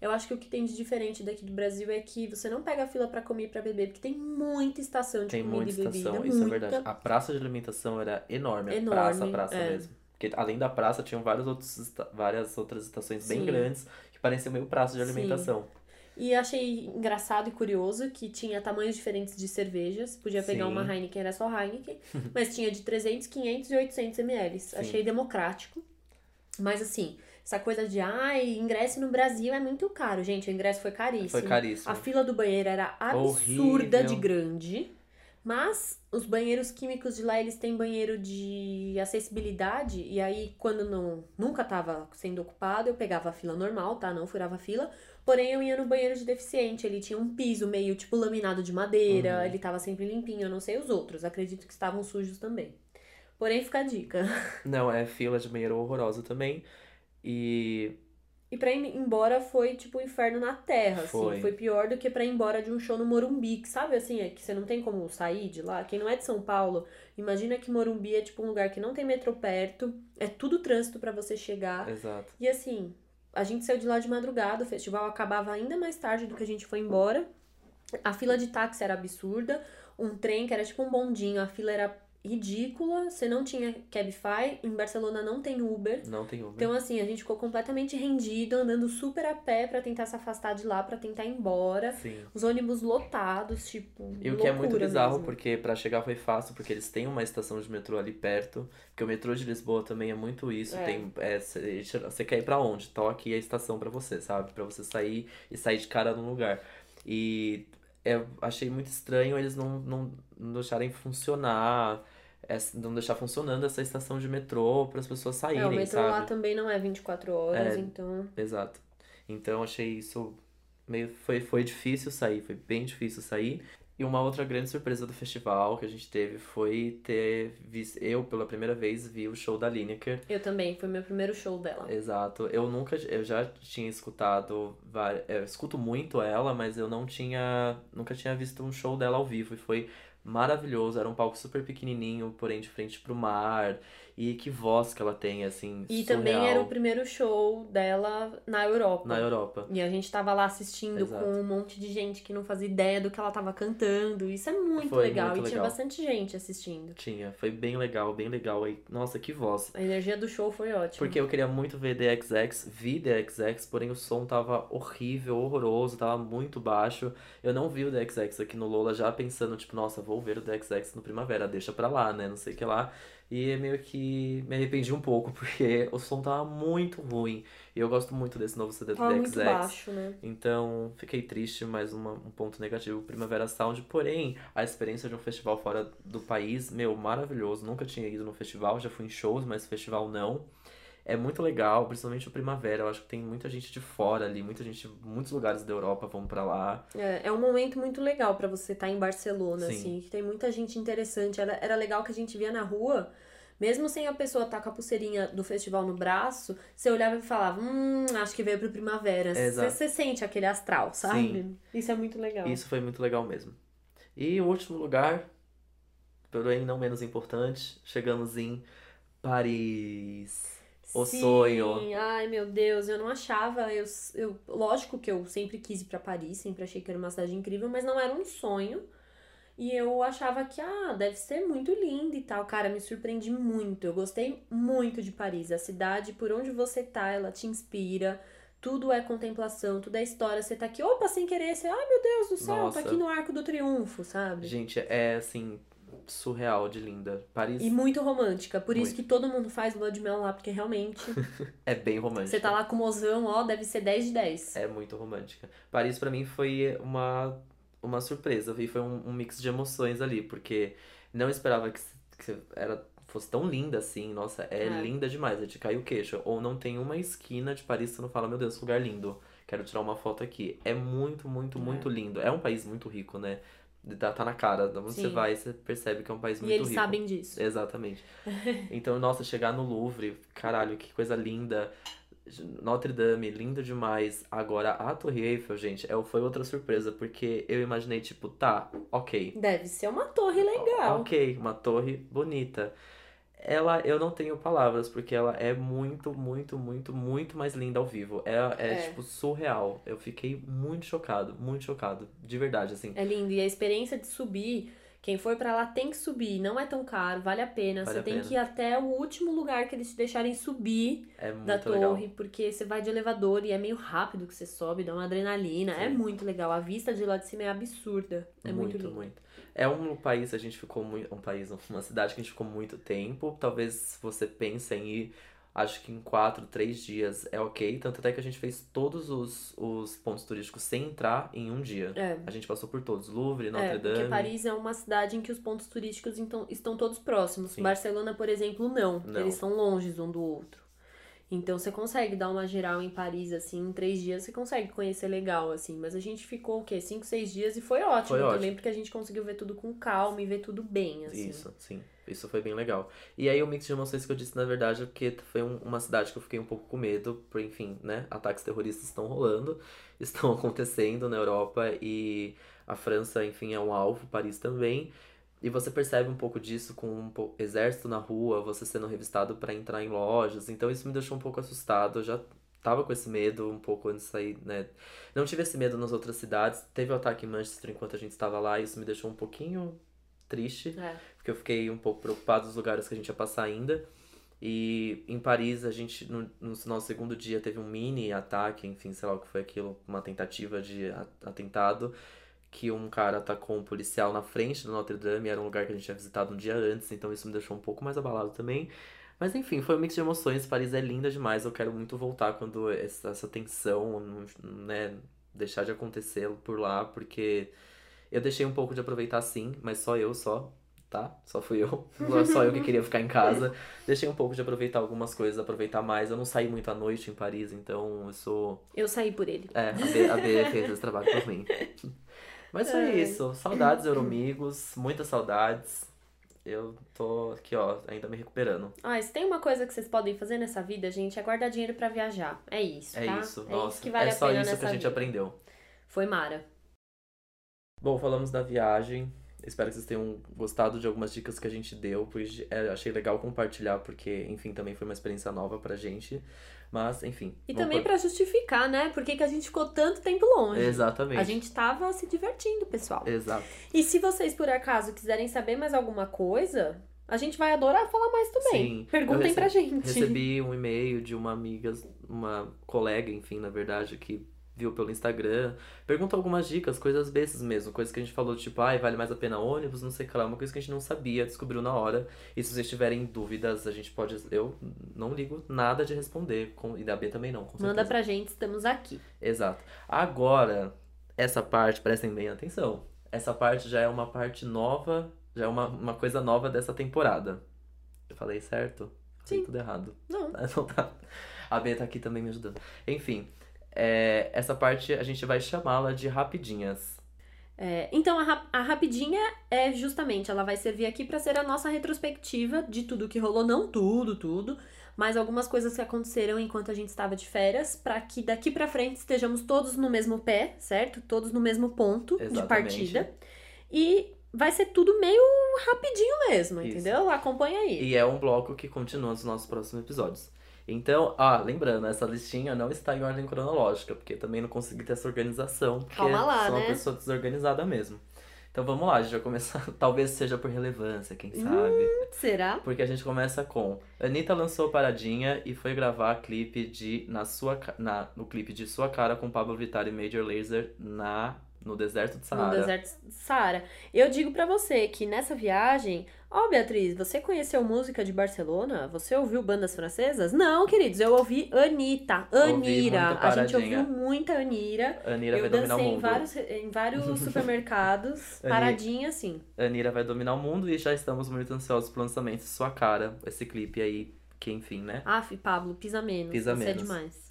Eu acho que o que tem de diferente daqui do Brasil é que você não pega fila pra comer e pra beber, porque tem muita estação de tem comida muita e bebida, estação, isso é muita. verdade. A praça de alimentação era enorme, a Enorme, praça, praça é. mesmo. Porque além da praça, tinham vários outros, várias outras estações bem Sim. grandes que pareciam meio praça de Sim. alimentação. E achei engraçado e curioso que tinha tamanhos diferentes de cervejas. Podia pegar Sim. uma Heineken, era só Heineken. mas tinha de 300, 500 e 800 ml. Achei democrático. Mas assim, essa coisa de, ai, ingresso no Brasil é muito caro. Gente, o ingresso foi caríssimo. Foi caríssimo. A fila do banheiro era absurda Horrível. de grande. Mas os banheiros químicos de lá, eles têm banheiro de acessibilidade. E aí, quando não nunca tava sendo ocupado, eu pegava a fila normal, tá? Não furava a fila. Porém, eu ia no banheiro de deficiente. Ele tinha um piso meio, tipo, laminado de madeira. Uhum. Ele tava sempre limpinho. Eu não sei os outros. Acredito que estavam sujos também. Porém, fica a dica. Não, é fila de banheiro horrorosa também. E E pra ir embora foi tipo um inferno na terra, assim. Foi. Foi pior do que pra ir embora de um show no Morumbi, que sabe assim, é que você não tem como sair de lá. Quem não é de São Paulo, imagina que Morumbi é tipo um lugar que não tem metrô perto, é tudo trânsito pra você chegar. exato. E assim, a gente saiu de lá de madrugada, o festival acabava ainda mais tarde do que a gente foi embora. A fila de táxi era absurda, um trem que era tipo um bondinho, a fila era ridícula, você não tinha Cabify, em Barcelona não tem Uber. Não tem Uber. Então, assim, a gente ficou completamente rendido, andando super a pé pra tentar se afastar de lá, pra tentar ir embora. Sim. Os ônibus lotados, tipo. E o que é muito bizarro, mesmo. porque pra chegar foi fácil, porque eles têm uma estação de metrô ali perto. Porque o metrô de Lisboa também é muito isso. É. Tem, é, cê- você quer ir pra onde? Então aqui é a estação pra você, sabe? Pra você sair e sair de cara no lugar. E eu achei muito estranho eles não, não, não deixarem funcionar, essa- não deixar funcionando essa estação de metrô para as pessoas saírem, É, o metrô sabe? lá também não é 24 horas, É. então. Exato. Então achei isso meio foi foi difícil sair, foi bem difícil sair. E uma outra grande surpresa do festival que a gente teve foi ter visto eu pela primeira vez vi o show da Lineker. Eu também, foi meu primeiro show dela. Exato. Eu nunca eu já tinha escutado, vari- eu escuto muito ela, mas eu não tinha nunca tinha visto um show dela ao vivo e foi maravilhoso. Era um palco super pequenininho, porém de frente pro mar. E que voz que ela tem, assim, E surreal também era o primeiro show dela na Europa. na Europa. E a gente tava lá assistindo Exato. com um monte de gente que não fazia ideia do que ela tava cantando. Isso é muito Foi legal. muito e tinha legal. bastante gente assistindo. Tinha, foi bem legal, bem legal. aí Nossa, que voz. A energia do show foi ótima. Porque eu queria muito ver The XX, vi The XX, porém o som tava horrível, horroroso, tava muito baixo. Eu não vi o The XX aqui no Lola já pensando, tipo, nossa, vou ver o The XX no Primavera, deixa pra lá, né, não sei o que lá. E meio que me arrependi um pouco, porque o som tava muito ruim. E eu gosto muito desse novo CD do Tava The muito baixo, né? Então, fiquei triste, mais uma- um ponto negativo, Primavera Sound. Porém, a experiência de um festival fora do país, meu, maravilhoso. Nunca tinha ido no festival, já fui em shows, mas festival não. É muito legal, principalmente o Primavera. Eu acho que tem muita gente de fora ali, muita gente, muitos lugares da Europa vão pra lá. É, é um momento muito legal pra você estar em Barcelona, Sim. assim, que tem muita gente interessante. Era, era legal que a gente via na rua, mesmo sem a pessoa estar com a pulseirinha do festival no braço, você olhava e falava, hum, acho que veio pro Primavera. Você você sente aquele astral, sabe? Isso é muito legal. Isso foi muito legal mesmo. E o último lugar, porém não menos importante, chegamos em Paris. O Sim, sonho. ai meu Deus, eu não achava, eu, eu, lógico que eu sempre quis ir pra Paris, sempre achei que era uma cidade incrível, mas não era um sonho. E eu achava que, ah, deve ser muito linda e tal. Cara, me surpreendi muito. Eu gostei muito de Paris. A cidade, por onde você tá, ela te inspira. Tudo é contemplação, tudo é história. Você tá aqui, opa, sem querer, você, ai meu Deus do céu, Nossa. tô aqui no Arco do Triunfo, sabe? Gente, é assim, surreal de linda. Paris E muito romântica. Por isso Muito. que todo mundo faz lua de mel lá, porque realmente é bem romântica. você tá lá com o mozão, ó, deve ser 10 de 10. É muito romântica. Paris pra mim foi uma, uma surpresa e foi um, um mix de emoções ali, porque não esperava que, que era, fosse tão linda assim. Nossa, é, É. linda demais, é de cair o queixo. Ou não tem uma esquina de Paris que você não fala, meu Deus, que lugar lindo. Quero tirar uma foto aqui. É muito, muito, É. muito lindo. É um país muito rico, né? Tá, tá na cara. Onde você vai, você percebe que é um país E muito eles rico. sabem disso. Exatamente. Então, nossa, chegar no Louvre, caralho, que coisa linda. Notre Dame, lindo demais. Agora, a Torre Eiffel, gente, é, foi outra surpresa, porque eu imaginei, tipo, tá, ok. Deve ser uma torre legal. Ok, uma torre bonita. Ela, eu não tenho palavras, porque ela é muito, muito, muito, muito mais linda ao vivo. É, é, É. tipo, surreal. Eu fiquei muito chocado, muito chocado. De verdade, assim. É lindo. E a experiência de subir, quem for pra lá tem que subir. Não é tão caro, vale a pena. Vale você a tem pena. que ir até o último lugar que eles te deixarem subir É da muito legal. torre, porque você vai de elevador e é meio rápido que você sobe, dá uma adrenalina. É Sim. muito legal. A vista de lá de cima é absurda. É muito, lindo. muito. É um país, a gente ficou muito. Um país, uma cidade que a gente ficou muito tempo. Talvez você pense em ir, acho que em quatro, três dias é ok. Tanto até que a gente fez todos os, os pontos turísticos sem entrar em um dia. É. A gente passou por todos. Louvre, Notre É, porque Dame. Paris é uma cidade em que os pontos turísticos então, estão todos próximos. Sim. Barcelona, por exemplo, não. Não. Eles são longe um do outro. Então você consegue dar uma geral em Paris, assim, em três dias você consegue conhecer legal, assim. Mas a gente ficou, o quê? Cinco, seis dias e foi ótimo Foi também, ótimo. porque a gente conseguiu ver tudo com calma e ver tudo bem, assim. Isso, sim. Isso foi bem legal. E aí o mix de emoções que eu disse, na verdade, é porque foi um- uma cidade que eu fiquei um pouco com medo, por enfim, né? Ataques terroristas estão rolando, estão acontecendo na Europa e a França, enfim, é um alvo, Paris também. E você percebe um pouco disso com um exército na rua, você sendo revistado para entrar em lojas. Então isso me deixou um pouco assustado. Eu já tava com esse medo um pouco antes de sair, né? Não tive esse medo nas outras cidades. Teve o ataque em Manchester enquanto a gente estava lá, e isso me deixou um pouquinho triste É. porque eu fiquei um pouco preocupado dos lugares que a gente ia passar ainda. E em Paris, a gente, no, no nosso segundo dia, teve um mini ataque, enfim, sei lá o que foi aquilo, uma tentativa de atentado, que um cara atacou um policial na frente do Notre Dame, era um lugar que a gente tinha visitado um dia antes, então isso me deixou um pouco mais abalado também. Mas enfim, foi um mix de emoções, Paris é linda demais, eu quero muito voltar quando essa, essa tensão, né, deixar de acontecer por lá, porque eu deixei um pouco de aproveitar sim, mas só eu só, tá? Só fui eu. Só eu que queria ficar em casa. Deixei um pouco de aproveitar algumas coisas, aproveitar mais. Eu não saí muito à noite em Paris, então eu sou. Eu saí por ele. É, a B, a fez esse trabalho por mim. Mas foi Ai. isso. Saudades, Euromigos. Muitas saudades. Eu tô aqui, ó, ainda me recuperando. Ah, se tem uma coisa que vocês podem fazer nessa vida, gente, é guardar dinheiro pra viajar. É isso, É tá? isso, é nossa. isso que vale é a só pena isso que a gente vida. aprendeu. Foi Mara. Bom, falamos da viagem. Espero que vocês tenham gostado de algumas dicas que a gente deu, pois é, achei legal compartilhar, porque, enfim, também foi uma experiência nova pra gente. Mas, enfim. E também por- pra justificar, né? Por que que a gente ficou tanto tempo longe. Exatamente. A gente tava se divertindo, pessoal. Exato. E se vocês, por acaso, quiserem saber mais alguma coisa, a gente vai adorar falar mais também. Sim. Perguntem pra gente. Recebi um e-mail de uma amiga, uma colega, enfim, na verdade, que viu pelo Instagram. Perguntou algumas dicas, coisas bestas mesmo. Coisas que a gente falou, tipo, ai, vale mais a pena ônibus, não sei o que lá. Uma coisa que a gente não sabia, descobriu na hora. E se vocês tiverem dúvidas, a gente pode. Eu não ligo nada de responder. Com... E da B também não, com Manda certeza. pra gente, estamos aqui. Exato. Agora, essa parte, prestem bem atenção. Essa parte já é uma parte nova, já é uma, uma coisa nova dessa temporada. Eu falei certo? Falei Sim. tudo errado. Não. Ah, Então tá. A B tá aqui também me ajudando. Enfim, é, essa parte a gente vai chamá-la de rapidinhas. É, então, a, rap- a rapidinha é justamente, ela vai servir aqui pra ser a nossa retrospectiva de tudo que rolou, não tudo, tudo, mas algumas coisas que aconteceram enquanto a gente estava de férias, pra que daqui pra frente estejamos todos no mesmo pé, certo? Todos no mesmo ponto de Exatamente. partida. E vai ser tudo meio rapidinho mesmo, Isso. entendeu? Acompanha aí. E é um bloco que continua nos nossos próximos episódios. Então, ah, lembrando, essa listinha não está em ordem cronológica, porque também não consegui ter essa organização, porque Calma lá, sou uma né? pessoa desorganizada mesmo. Então vamos lá, a gente vai começar. Talvez seja por relevância, quem Hum. sabe. Será? Porque a gente começa com Anitta lançou Paradinha e foi gravar clipe de na sua na no clipe de sua cara com Pablo Vittar e Major Lazer na no deserto de No Saara. deserto de Saara. Eu digo pra você que nessa viagem, ó Beatriz, você conheceu música de Barcelona? Você ouviu bandas francesas? Não, queridos, eu ouvi Anitta, Anira. A gente ouviu muita Anira. Anira eu vai dominar o dancei em mundo. vários, em vários supermercados, paradinha assim. Anira vai dominar o mundo e já estamos muito ansiosos pro lançamento sua cara, esse clipe aí, que enfim, né? Aff, Pablo, pisa menos. Pisa você menos. é demais.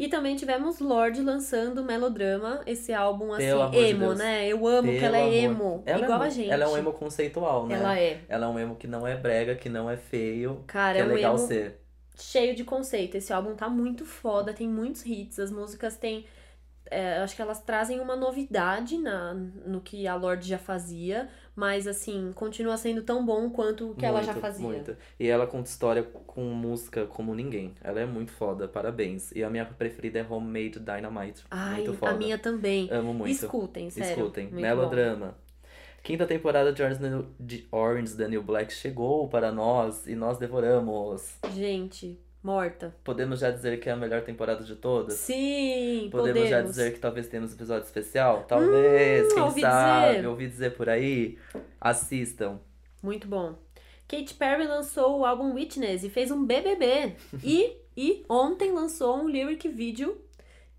E também tivemos Lorde lançando Melodrama, esse álbum assim, de emo, Deus. né? Eu amo que Pelo ela é emo, Ela igual é, a gente. Ela é um emo conceitual, né? Ela é. Ela é um emo que não é brega, que não é feio, Cara, que é é um legal emo ser. cheio de conceito. Esse álbum tá muito foda, tem muitos hits, as músicas têm. é, acho que elas trazem uma novidade na, no que a Lorde já fazia, mas assim, continua sendo tão bom quanto o que ela já Muito, fazia. muito. E ela conta história com música como ninguém. Ela é muito foda, parabéns. E a minha preferida é Homemade Dynamite. Ai, muito foda. a minha também. Amo muito. Escutem, sério. Escutem. muito Melodrama. Quinta temporada de Orange, de Orange the New Black chegou para nós e nós devoramos. bom. Gente, morta. Podemos já dizer que é a melhor temporada de todas? Sim, Podemos, podemos. já dizer que talvez tenhamos episódio especial? Talvez, quem ouvi sabe? dizer. Ouvi dizer por aí. Assistam. Muito bom. Katy Perry lançou o álbum Witness e fez um BBB. e, e ontem lançou um lyric video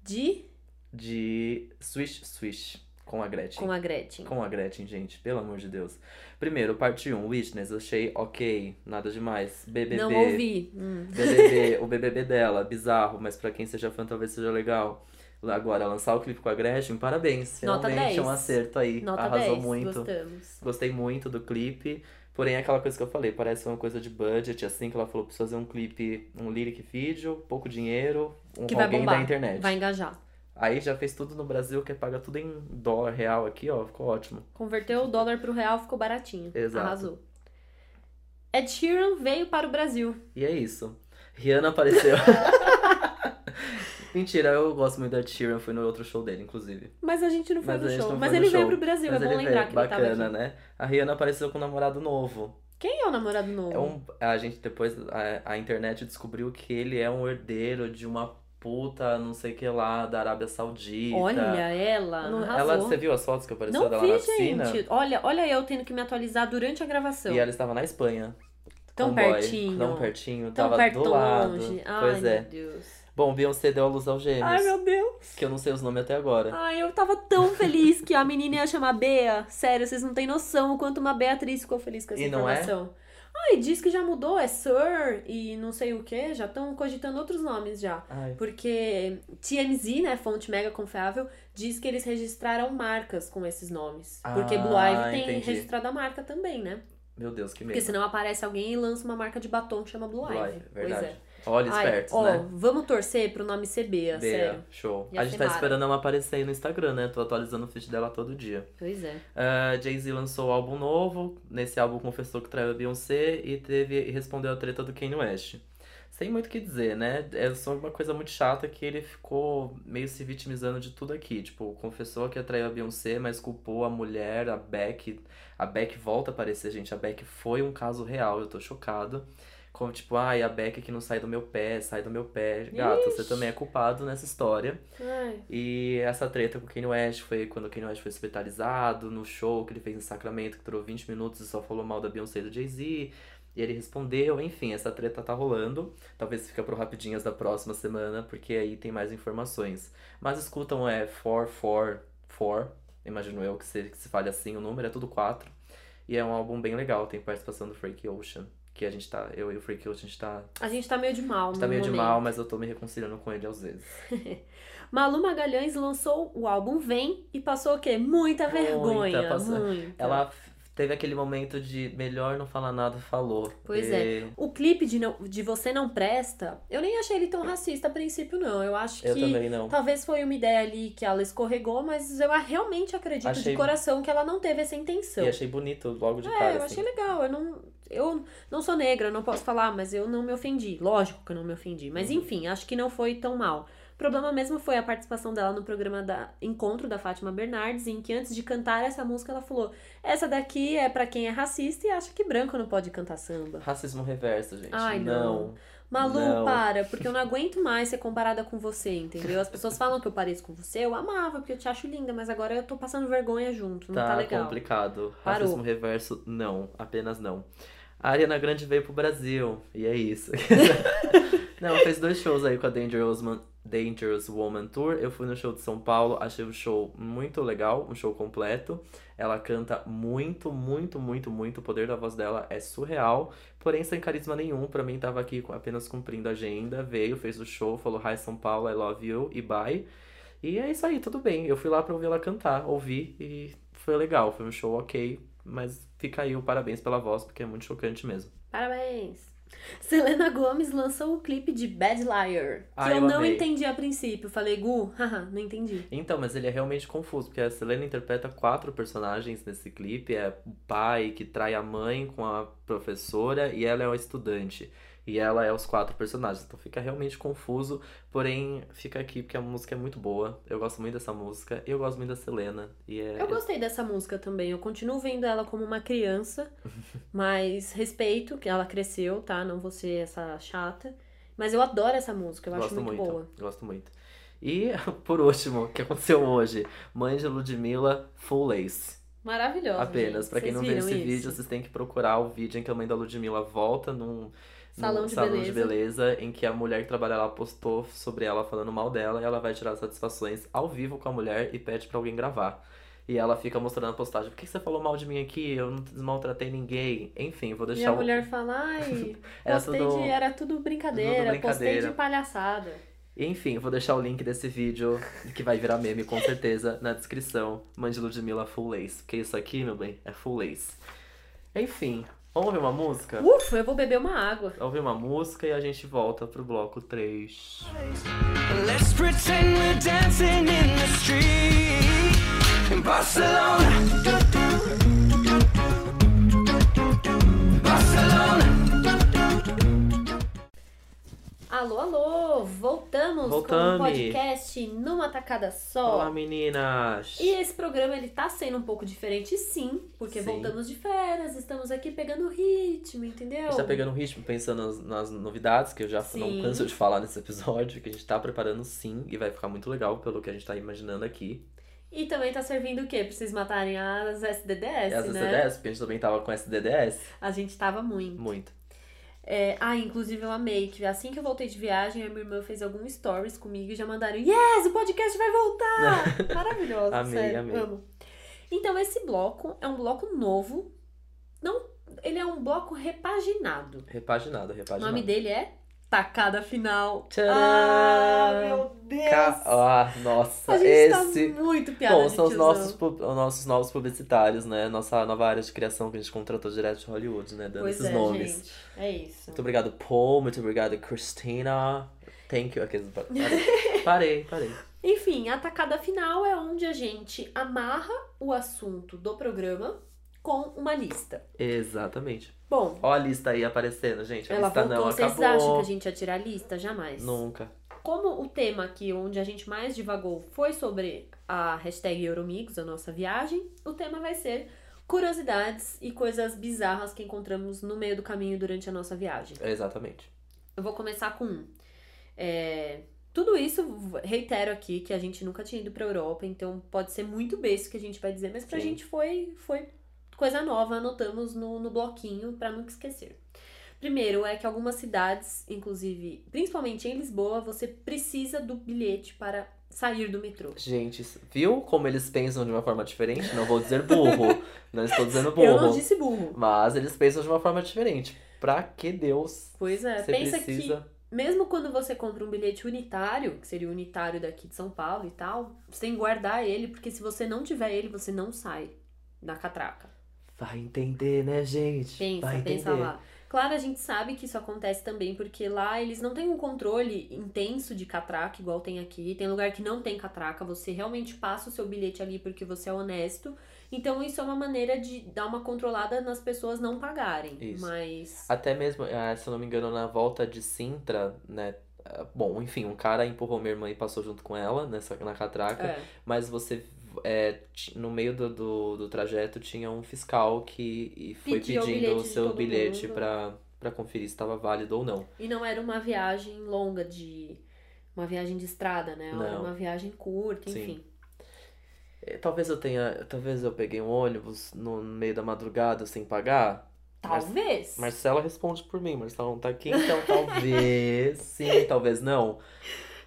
de De Swish Swish com a Gretchen. com a Gretchen. Com a Gretchen, gente, pelo amor de Deus. Primeiro, parte 1, Witness, achei ok, nada demais. BBB. Não ouvi. Hum. BBB, o BBB dela, bizarro, mas pra quem seja fã talvez seja legal. Agora, lançar o clipe com a Gretchen, parabéns. Nota Realmente é um 10. acerto aí. Nota Arrasou 10, muito. gostamos. Gostei muito do clipe. Porém, aquela coisa que eu falei, parece uma coisa de budget, assim, que ela falou, preciso fazer um clipe, um lyric video, pouco dinheiro, um Que alguém da internet. Vai engajar. Aí já fez tudo no Brasil, que paga tudo em dólar real aqui, ó, ficou ótimo. Converteu o dólar pro real, ficou baratinho. Exato. Arrasou. Ed Sheeran veio para o Brasil. E é isso. Rihanna apareceu. Mentira, eu gosto muito da Ed Sheeran, fui no outro show dele, inclusive. Mas a gente não foi Mas no show. Mas ele veio show. pro Brasil, Mas é bom lembrar veio, que ele tava bacana, aqui. né? A Rihanna apareceu com um namorado novo. Quem é o namorado novo? É um, a gente depois, a, a internet descobriu que ele é um herdeiro de uma puta, não sei o que lá, da Arábia Saudita. Olha ela, Não- ela, você viu as fotos que apareceu Não dela vi, na piscina? gente. Olha, olha eu tendo que me atualizar durante a gravação. E ela estava na Espanha. Tão boy. pertinho. Tão pertinho, Tão tava do lado. longe. Ai, pois é. meu Deus. Bom, Beyoncé deu a luz aos gêmeos. Ai, meu Deus. Que eu não sei os nomes até agora. Ai, eu tava tão feliz que a menina ia chamar Bea. Sério, vocês não têm noção o quanto uma Beatriz ficou feliz com essa E não é? Ai, diz que já mudou, é Sir e não sei o que, já estão cogitando outros nomes já. Ai, Porque TMZ, né, fonte mega confiável, diz que eles registraram marcas com esses nomes. Porque Ah, Blue Ivy tem entendi. registrado a marca também, né? meu Deus, que medo. Porque senão aparece alguém e lança uma marca de batom que chama Blue, Blue Ivy. Ivy, Pois verdade. é. Olha, Ai, espertos, ó, né? vamos torcer pro nome ser Bea, Bea, sério. show. Ia a gente tá mara. esperando ela aparecer aí no Instagram, né? Tô atualizando o feed dela todo dia. Pois é. Ah, Jay-Z lançou o álbum novo. Nesse álbum confessou que traiu a Beyoncé e teve e respondeu a treta do Kanye West. Sem muito o que dizer, né? É só uma coisa muito chata que ele ficou meio se vitimizando de tudo aqui. Tipo, confessou que atraiu a Beyoncé, mas culpou a mulher, a Beck. A Beck volta a aparecer, gente. A Beck foi um caso real, eu tô chocado. Como, tipo, ai, a Beck que não sai do meu pé, sai do meu pé. Gato, você Ixi. também é culpado nessa história. Ai. E essa treta com o Kanye West foi quando o Kanye West foi hospitalizado no show que ele fez em Sacramento, que durou 20 minutos e só falou mal da Beyoncé e do Jay-Z. E ele respondeu, enfim, essa treta tá rolando. Talvez fica pro rapidinhas da próxima semana, porque aí tem mais informações. Mas escutam, é 444, imagino eu que se, que se fale assim o número, é tudo 4. E é um álbum bem legal, tem participação do Frank Ocean. Que a gente tá, eu e o Frank Ocean, a gente tá, A gente tá meio de mal, a gente tá meio de momento. mal, mas eu tô me reconciliando com ele às vezes. Malu Magalhães lançou o álbum Vem e passou o quê? Muita vergonha. passou- muita. Ela teve aquele momento de melhor não falar nada, falou. Pois E O clipe de, não, de Você Não Presta, eu nem achei ele tão racista a princípio, não. Eu acho Eu que também não. talvez foi uma ideia ali que ela escorregou, mas eu realmente acredito Achei- de coração que ela não teve essa intenção. E achei bonito logo de É, cara. eu assim. achei legal. Eu não, eu não sou negra, não posso falar, mas eu não me ofendi. Lógico que eu não me ofendi. Mas Uhum. enfim, acho que não foi tão mal. O problema mesmo foi a participação dela no programa da Encontro da Fátima Bernardes, em que antes de cantar essa música ela falou: Essa daqui é pra quem é racista e acha que branco não pode cantar samba. Racismo reverso, gente. Ai, não. Malu, Não. para, porque eu não aguento mais ser comparada com você, entendeu? As pessoas falam que eu pareço com você, eu amava, porque eu te acho linda, mas agora eu tô passando vergonha junto, não tá, Tá, legal. complicado. Parou. Racismo reverso, não. Apenas não. A Ariana Grande veio pro Brasil. E é isso. não, fez dois shows aí com a Dangerous, Man- Dangerous Woman Tour. Eu fui no show de São Paulo, achei o show muito legal, um show completo. Ela canta muito, muito, muito, muito. O poder da voz dela é surreal. Porém, sem carisma nenhum. Pra mim, tava aqui apenas cumprindo a agenda. Veio, fez o show, falou Hi São Paulo, I love you e bye. E é isso aí, tudo bem. Eu fui lá pra ouvir ela cantar, ouvi e foi legal. Foi um show ok, mas fica aí o parabéns pela voz, porque é muito chocante mesmo. Parabéns! Selena Gomes lançou o clipe de Bad Liar, que Ah, eu, eu não amei. entendi a princípio. Falei, Gu, haha, não entendi. Então, mas ele é realmente confuso, porque a Selena interpreta quatro personagens nesse clipe. É o pai que trai a mãe com a professora e ela é uma estudante. E ela é os quatro personagens. Então fica realmente confuso, porém fica aqui porque a música é muito boa. Eu gosto muito dessa música. Eu gosto muito da Selena. E é... Eu gostei dessa música também. Eu continuo vendo ela como uma criança, mas respeito que ela cresceu, tá? Não vou ser essa chata. Mas eu adoro essa música, eu acho gosto muito, muito, boa. gosto muito. E, por último, o que aconteceu hoje? Mãe de Ludmilla, full lace. Maravilhosa. Apenas. Pra quem não viu esse isso? vídeo, vocês têm que procurar o vídeo em que a mãe da Ludmilla volta num Salão de salão de beleza. beleza, em que a mulher que trabalha lá postou sobre ela falando mal dela e ela vai tirar satisfações ao vivo com a mulher e pede pra alguém gravar. E ela fica mostrando a postagem. Por que você falou mal de mim aqui? Eu não maltratei ninguém. Enfim, vou E deixar a o- mulher fala, ai, postei tudo- de, era tudo brincadeira, tudo postei brincadeira. de palhaçada. Enfim, vou deixar o link desse vídeo, que vai virar meme com certeza, na descrição. Mãe de Ludmilla Full Lace. Porque isso aqui, meu bem, é Full Lace. Enfim, vamos ouvir uma música? Ufa, eu vou beber uma água. Vamos ouvir uma música e a gente volta pro bloco 3. Let's pretend we're dancing in the street in Barcelona. Barcelona. Alô, alô! Voltamos, com Voltame. o podcast numa tacada só. Olá, meninas! E esse programa ele tá sendo um pouco diferente, sim, porque Sim. voltamos de férias, estamos aqui pegando ritmo, entendeu? A gente tá pegando ritmo, pensando nas, nas novidades, que eu já não Sim. canso de falar nesse episódio, que a gente tá preparando sim, e vai ficar muito legal pelo que a gente tá imaginando aqui. E também tá servindo o quê? Pra vocês matarem as SDDS, as né? SDDS, porque a gente também tava com SDDS. A gente tava muito. Muito. É, ah, inclusive eu amei que assim que eu voltei de viagem, a minha irmã fez alguns stories comigo e já mandaram Yes, o podcast vai voltar! Maravilhoso, Amei, sério, amei. amo. Então esse bloco é um bloco novo. Não, ele é um bloco repaginado. Repaginado, O repaginado. nome dele é tacada final. Tcharam! Ah, meu Deus! Ca- Ah, nossa, gente esse. tá muito piada Bom, são os nossos, pu- os nossos novos publicitários, né? Nossa nova área de criação que a gente contratou direto de Hollywood, né? Dando Pois esses é, nomes. gente. É isso. Muito obrigado, Paul. Muito obrigado, Christina. Thank you. Aqueles... Parei, parei. parei. Enfim, a tacada final é onde a gente amarra o assunto do programa com uma lista. Exatamente. Bom, Ó a lista aí aparecendo, gente. A ela lista voltou. não Vocês acabou. acham que a gente ia tirar a lista? Jamais. Nunca. Como o tema aqui, onde a gente mais divagou, foi sobre a hashtag Euromigos, a nossa viagem, o tema vai ser curiosidades e coisas bizarras que encontramos no meio do caminho durante a nossa viagem. Exatamente. Eu vou começar com um. É, Tudo isso, reitero aqui, que a gente nunca tinha ido pra Europa, então pode ser muito besta que a gente vai dizer, mas pra Sim. gente foi, foi coisa nova, anotamos no, no bloquinho pra nunca esquecer. Primeiro é que algumas cidades, inclusive, principalmente em Lisboa, você precisa do bilhete para sair do metrô. Gente, viu como eles pensam de uma forma diferente? Não vou dizer burro. não estou dizendo burro. Eu não disse burro. Mas eles pensam de uma forma diferente. Pra que Deus Pois é, você pensa precisa. que mesmo quando você compra um bilhete unitário, que seria o unitário daqui de São Paulo e tal, você tem que guardar ele, porque se você não tiver ele, você não sai da catraca. Vai entender, né, gente? Pensa, Vai pensa entender. lá. Claro, a gente sabe que isso acontece também, porque lá eles não têm um controle intenso de catraca, igual tem aqui. Tem lugar que não tem catraca, você realmente passa o seu bilhete ali porque você é honesto. Então, isso é uma maneira de dar uma controlada nas pessoas não pagarem. Isso. Mas. Até mesmo, ah, se eu não me engano, na volta de Sintra, né? ah, Bom, enfim, um cara empurrou minha irmã e passou junto com ela nessa, na catraca. É. Mas você, é, no meio do, do, do trajeto, tinha um fiscal que e foi Pedia o pedindo o seu bilhete pra, pra conferir se estava válido ou não. E não era uma viagem longa de. Uma viagem de estrada, né? Era Não. uma viagem curta, Sim. enfim. Eh, Talvez eu tenha. Talvez eu peguei um ônibus no meio da madrugada sem pagar. Talvez. Marcela responde por mim, Marcela não tá aqui, então talvez sim, talvez não.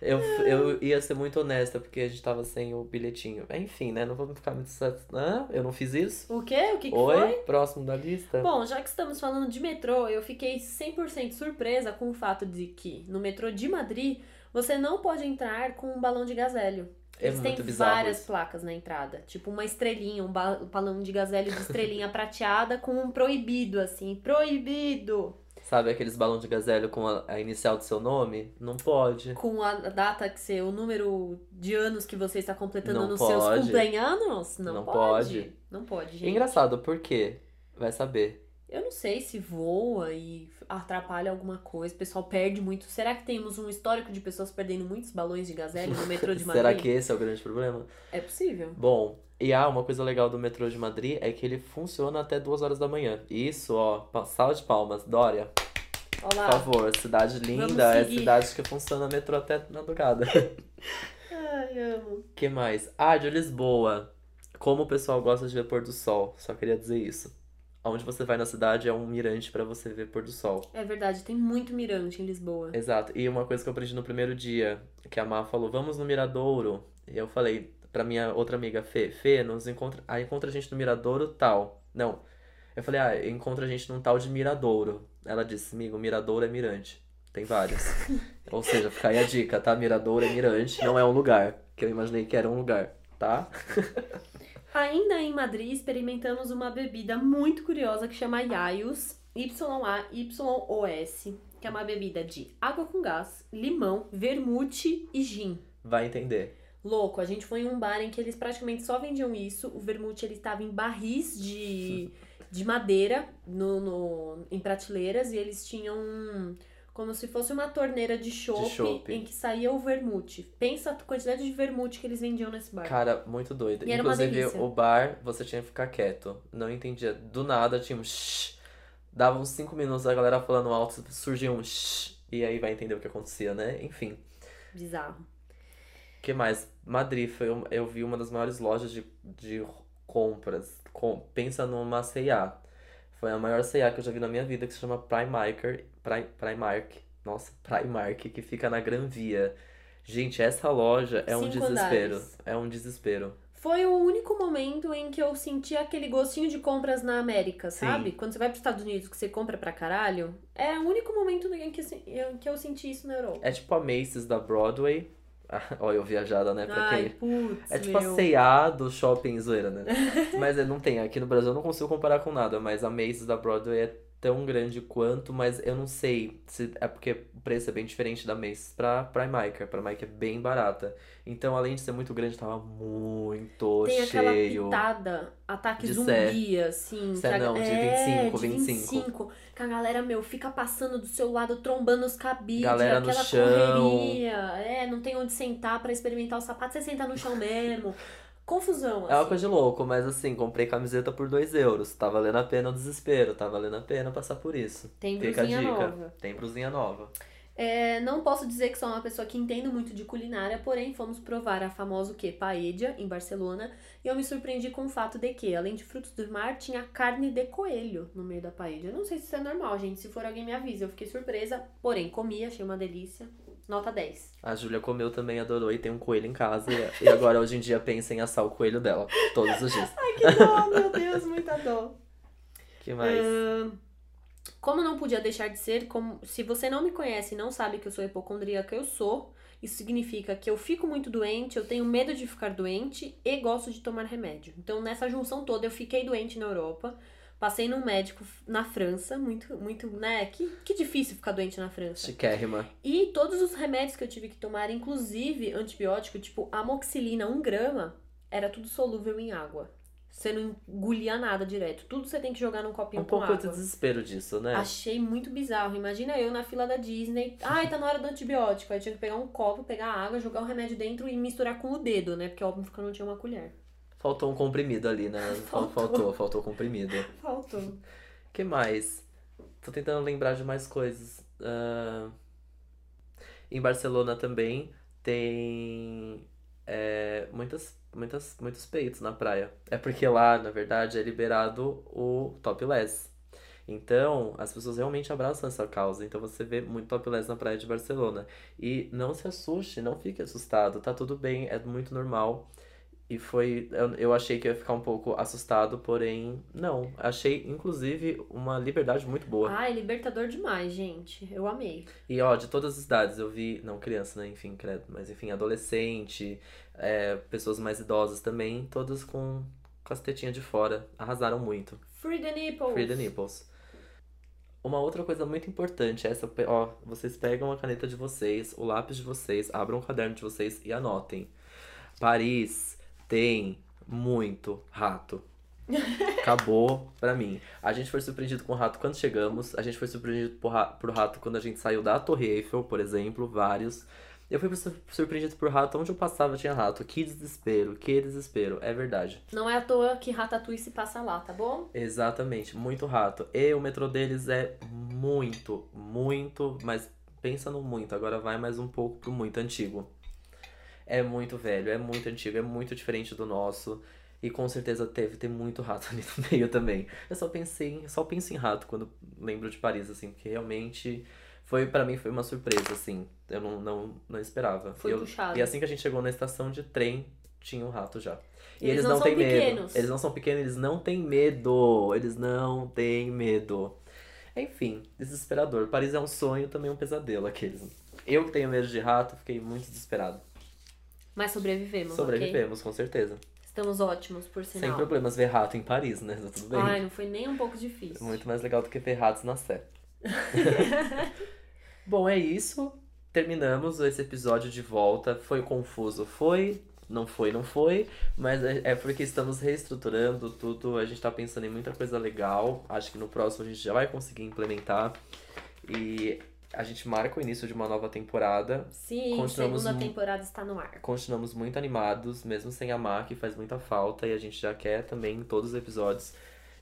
Eu, eu ia ser muito honesta, porque a gente tava sem o bilhetinho. Enfim, né? Não vamos ficar muito satisfeitos. Ah, eu não fiz isso? O quê? O que, que Oi? foi? Próximo da lista? Bom, já que estamos falando de metrô, eu fiquei 100% surpresa com o fato de que no metrô de Madrid você não pode entrar com um balão de gazélio. É Eles muito têm várias isso. placas na entrada. Tipo uma estrelinha, um um balão de gazélio de estrelinha prateada com um proibido, assim. Proibido! Sabe aqueles balões de gazélio com a, a inicial do seu nome? Não pode. Com a data que você, o número de anos que você está completando Não nos seus pode. cumpleaños? Não, Não pode. pode. Não pode, gente. engraçado, por quê? Vai saber. Eu não sei se voa e atrapalha alguma coisa, o pessoal perde muito. Será que temos um histórico de pessoas perdendo muitos balões de gazélio no metrô de Madrid? Será que esse é o grande problema? É possível. Bom, e ah, uma coisa legal do metrô de Madrid é que ele funciona até duas horas da manhã. Isso, ó, salva de palmas, Dória. Olá. Por favor, cidade linda, é cidade que funciona metrô até madrugada. Ai, amo. que mais? Ah, de Lisboa. Como o pessoal gosta de ver pôr do sol. Só queria dizer isso. Onde você vai na cidade é um mirante pra você ver pôr do sol. É verdade, tem muito mirante em Lisboa. Exato. E uma coisa que eu aprendi no primeiro dia, que a Má falou, vamos no Miradouro. E eu falei pra minha outra amiga, Fê, Fê, nos encontra, ah, encontra a gente no Miradouro tal. Não. Eu falei, ah, encontra a gente num tal de Miradouro. Ela disse, amigo, Miradouro é mirante. Tem vários. Ou seja, fica aí a dica, tá? Miradouro é mirante, não é um lugar. Que eu imaginei que era um lugar, tá? Ainda em Madrid, experimentamos uma bebida muito curiosa que chama Yayus, Y-A-Y-O-S, que é uma bebida de água com gás, limão, vermute e gin. Vai entender. Louco, a gente foi em um bar em que eles praticamente só vendiam isso. O vermute ele estava em barris de, de madeira no, no, em prateleiras e eles tinham como se fosse uma torneira de chopp chopp. em que saía o vermute. Pensa a quantidade de vermute que eles vendiam nesse bar. Cara, muito doido. E Inclusive, o bar, você tinha que ficar quieto. Não entendia. Do nada tinha um shh. Dava uns 5 minutos a galera falando alto, surgia um shh. E aí vai entender o que acontecia, né? Enfim. Bizarro. O que mais? Madrid, foi, um- eu vi uma das maiores lojas de, de compras. Com, pensa numa C&A. Foi a maior C&A que eu já vi na minha vida, que se chama Primark. Pri, Primark. Nossa, Primark, que fica na Gran Via. Gente, essa loja é um Cinco desespero. andares. É um desespero. Foi o único momento em que eu senti aquele gostinho de compras na América, Sim. sabe? Quando você vai pros Estados Unidos que você compra pra caralho, é o único momento em que, se- em que eu senti isso na Europa. É tipo a Macy's da Broadway. Olha, eu viajada, né? Pra Ai, quem... putz, É tipo meu. a C&A do shopping zoeira, né? mas é, não tem. Aqui no Brasil eu não consigo comparar com nada, mas a Macy's da Broadway é tão grande quanto, mas eu não sei se é porque o preço é bem diferente da Macy's pra Primark. A Primark é bem barata. Então, além de ser muito grande, tava muito Tem aquela cheio. pitada, ataque De zumbi, assim. Sé que a- não, de é, 25, de 25. 25. Que a galera, meu, fica passando do seu lado, trombando os cabides, Galera no aquela chão. correria. É, não tem onde sentar pra experimentar o sapato, você senta no chão mesmo. Confusão, É uma assim. coisa de louco, mas assim, comprei camiseta por 2 euros. Tá valendo a pena o desespero, tá valendo a pena passar por isso. Tem brusinha nova. Tem brusinha nova. É, não posso dizer que sou uma pessoa que entendo muito de culinária, porém fomos provar a famosa o quê? Paella, em Barcelona, e eu me surpreendi com o fato de que, além de frutos do mar, tinha carne de coelho no meio da paella. Não sei se isso é normal, gente. Se for alguém me avisa. Eu fiquei surpresa, porém comi, achei uma delícia. Nota 10. A Júlia comeu também, adorou e tem um coelho em casa. e- E agora hoje em dia pensa em assar o coelho dela. Todos os dias. Ai, que dó, meu Deus, muita dó. que mais? Ahn, como não podia deixar de ser, como se você não me conhece e não sabe que eu sou hipocondríaca, eu sou. Isso significa que eu fico muito doente, eu tenho medo de ficar doente e gosto de tomar remédio. Então, nessa junção toda, eu fiquei doente na Europa. Passei num médico na França, muito, muito, né? Que, que difícil ficar doente na França. Chiquérrima. E todos os remédios que eu tive que tomar, inclusive antibiótico, tipo amoxicilina, 1 grama, era tudo solúvel em água. Você não engolia nada direto. Tudo você tem que jogar num copinho Um com pouco água. de desespero disso, né? Achei muito bizarro. Imagina eu na fila da Disney. Ai, tá na hora do antibiótico. Aí eu tinha que pegar um copo, pegar água, jogar o remédio dentro e misturar com o dedo, né? Porque óbvio que eu não tinha uma colher. Faltou um comprimido ali, né? Fal- Faltou. Faltou, faltou comprimido. Faltou. que mais? Tô tentando lembrar de mais coisas. Ah, Em Barcelona também tem é, muitas, muitas, muitos peitos na praia. É porque lá, na verdade, é liberado o topless. Então, as pessoas realmente abraçam essa causa. Então, você vê muito topless na praia de Barcelona. E não se assuste, não fique assustado. Tá tudo bem, é muito normal. E foi. Eu, eu achei que ia ficar um pouco assustado, porém, não. Achei, inclusive, uma liberdade muito boa. Ai, libertador demais, gente. Eu amei. E ó, de todas as idades, eu vi, não criança, né? Enfim, credo, mas enfim, adolescente, é, pessoas mais idosas também, todas com, com as tetinhas de fora. Arrasaram muito. Free the nipples. Free the nipples. Uma outra coisa muito importante, essa, ó, vocês pegam a caneta de vocês, o lápis de vocês, abram o caderno de vocês e anotem. Paris tem muito rato. Acabou pra mim. A gente foi surpreendido com o rato quando chegamos. A gente foi surpreendido por, ra por rato quando a gente saiu da Torre Eiffel, por exemplo, vários. Eu fui sur- surpreendido por rato onde eu passava tinha rato. Que desespero, que desespero. É verdade. Não é à toa que Ratatouille se passa lá, tá bom? Exatamente, muito rato. E o metrô deles é muito, muito, mas pensa no muito, agora vai mais um pouco pro muito antigo. É muito velho, é muito antigo, é muito diferente do nosso. E com certeza teve ter muito rato ali no meio também. Eu só pensei, em- só penso em rato quando lembro de Paris, assim, porque realmente foi para mim foi uma surpresa, assim. Eu não, não, não esperava. Foi eu- puxado. E assim que a gente chegou na estação de trem, tinha um rato já. E Eles eles, não não, são têm medo. pequenos. Eles não são pequenos, eles não têm medo. Eles não têm medo. Enfim, desesperador. Paris é um sonho, também um pesadelo, aqueles. Eu que tenho medo de rato, fiquei muito desesperado. Mas sobrevivemos? Sobrevivemos, com certeza. Estamos ótimos, por sinal. Sem problemas ver rato em Paris, né? Tá tudo bem. Ai, não foi nem um pouco difícil. Muito mais legal do que ver ratos na Sé. Bom, é isso. Terminamos esse episódio de volta. Foi confuso, foi. Não foi, não foi. Mas é é porque estamos reestruturando tudo. A gente tá pensando em muita coisa legal. Acho que no próximo a gente já vai conseguir implementar. E a gente marca o início de uma nova temporada. Sim, Continuamos segunda temporada está no ar. Continuamos muito animados, mesmo sem a Mar, que faz muita falta. E a gente já quer também em todos os episódios.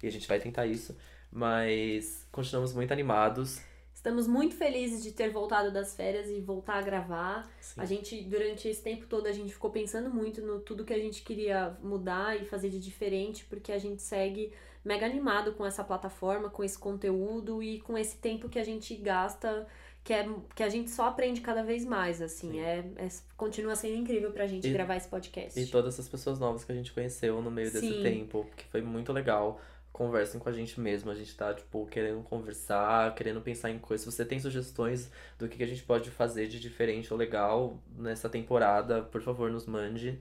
E a gente vai tentar isso. Mas continuamos muito animados. Estamos muito felizes de ter voltado das férias e voltar a gravar. Sim. A gente, durante esse tempo todo, a gente ficou pensando muito no tudo que a gente queria mudar e fazer de diferente, porque a gente segue mega animado com essa plataforma, com esse conteúdo e com esse tempo que a gente gasta que, é, que a gente só aprende cada vez mais, assim. É, é- continua sendo incrível pra gente E- gravar esse podcast. E todas essas pessoas novas que a gente conheceu no meio desse Sim. tempo, que foi muito legal. Conversem com a gente mesmo, a gente tá, tipo, querendo conversar, querendo pensar em coisas. Se você tem sugestões do que que a gente pode fazer de diferente ou legal nessa temporada, por favor, nos mande.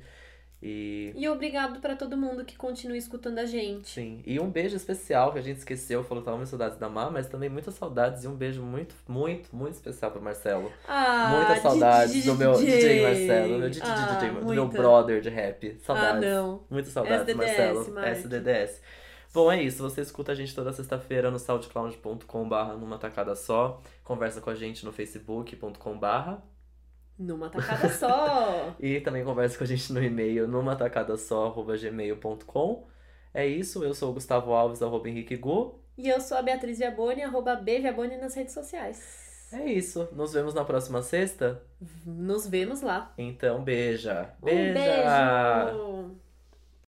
E E obrigado pra todo mundo que continua escutando a gente. sim, e um beijo especial que a gente esqueceu, falou que tava muito saudades da Má, mas também muitas saudades e um beijo muito, muito, muito especial pro Marcelo. Ah, Muitas saudades do meu DJ Marcelo, meu DJ, Ah, DJ, do meu muita. brother de rap. Ah, Saudades. não. Muitas saudades, SDDS, Marcelo. SDDS. Bom, é isso. Você escuta a gente toda sexta-feira no soundcloud.com/barra numa tacada só. Conversa com a gente no facebook.com/barra Numa tacada só. e também conversa com a gente no e-mail numa tacada só@gmail.com. É isso. Eu sou o Gustavo Alves, arroba Henrique Gu. e eu sou a Beatriz Viaboni, arroba B Viaboni nas redes sociais. É isso. Nos vemos na próxima sexta. Nos vemos lá. Então, beija. Um Beija. beijo!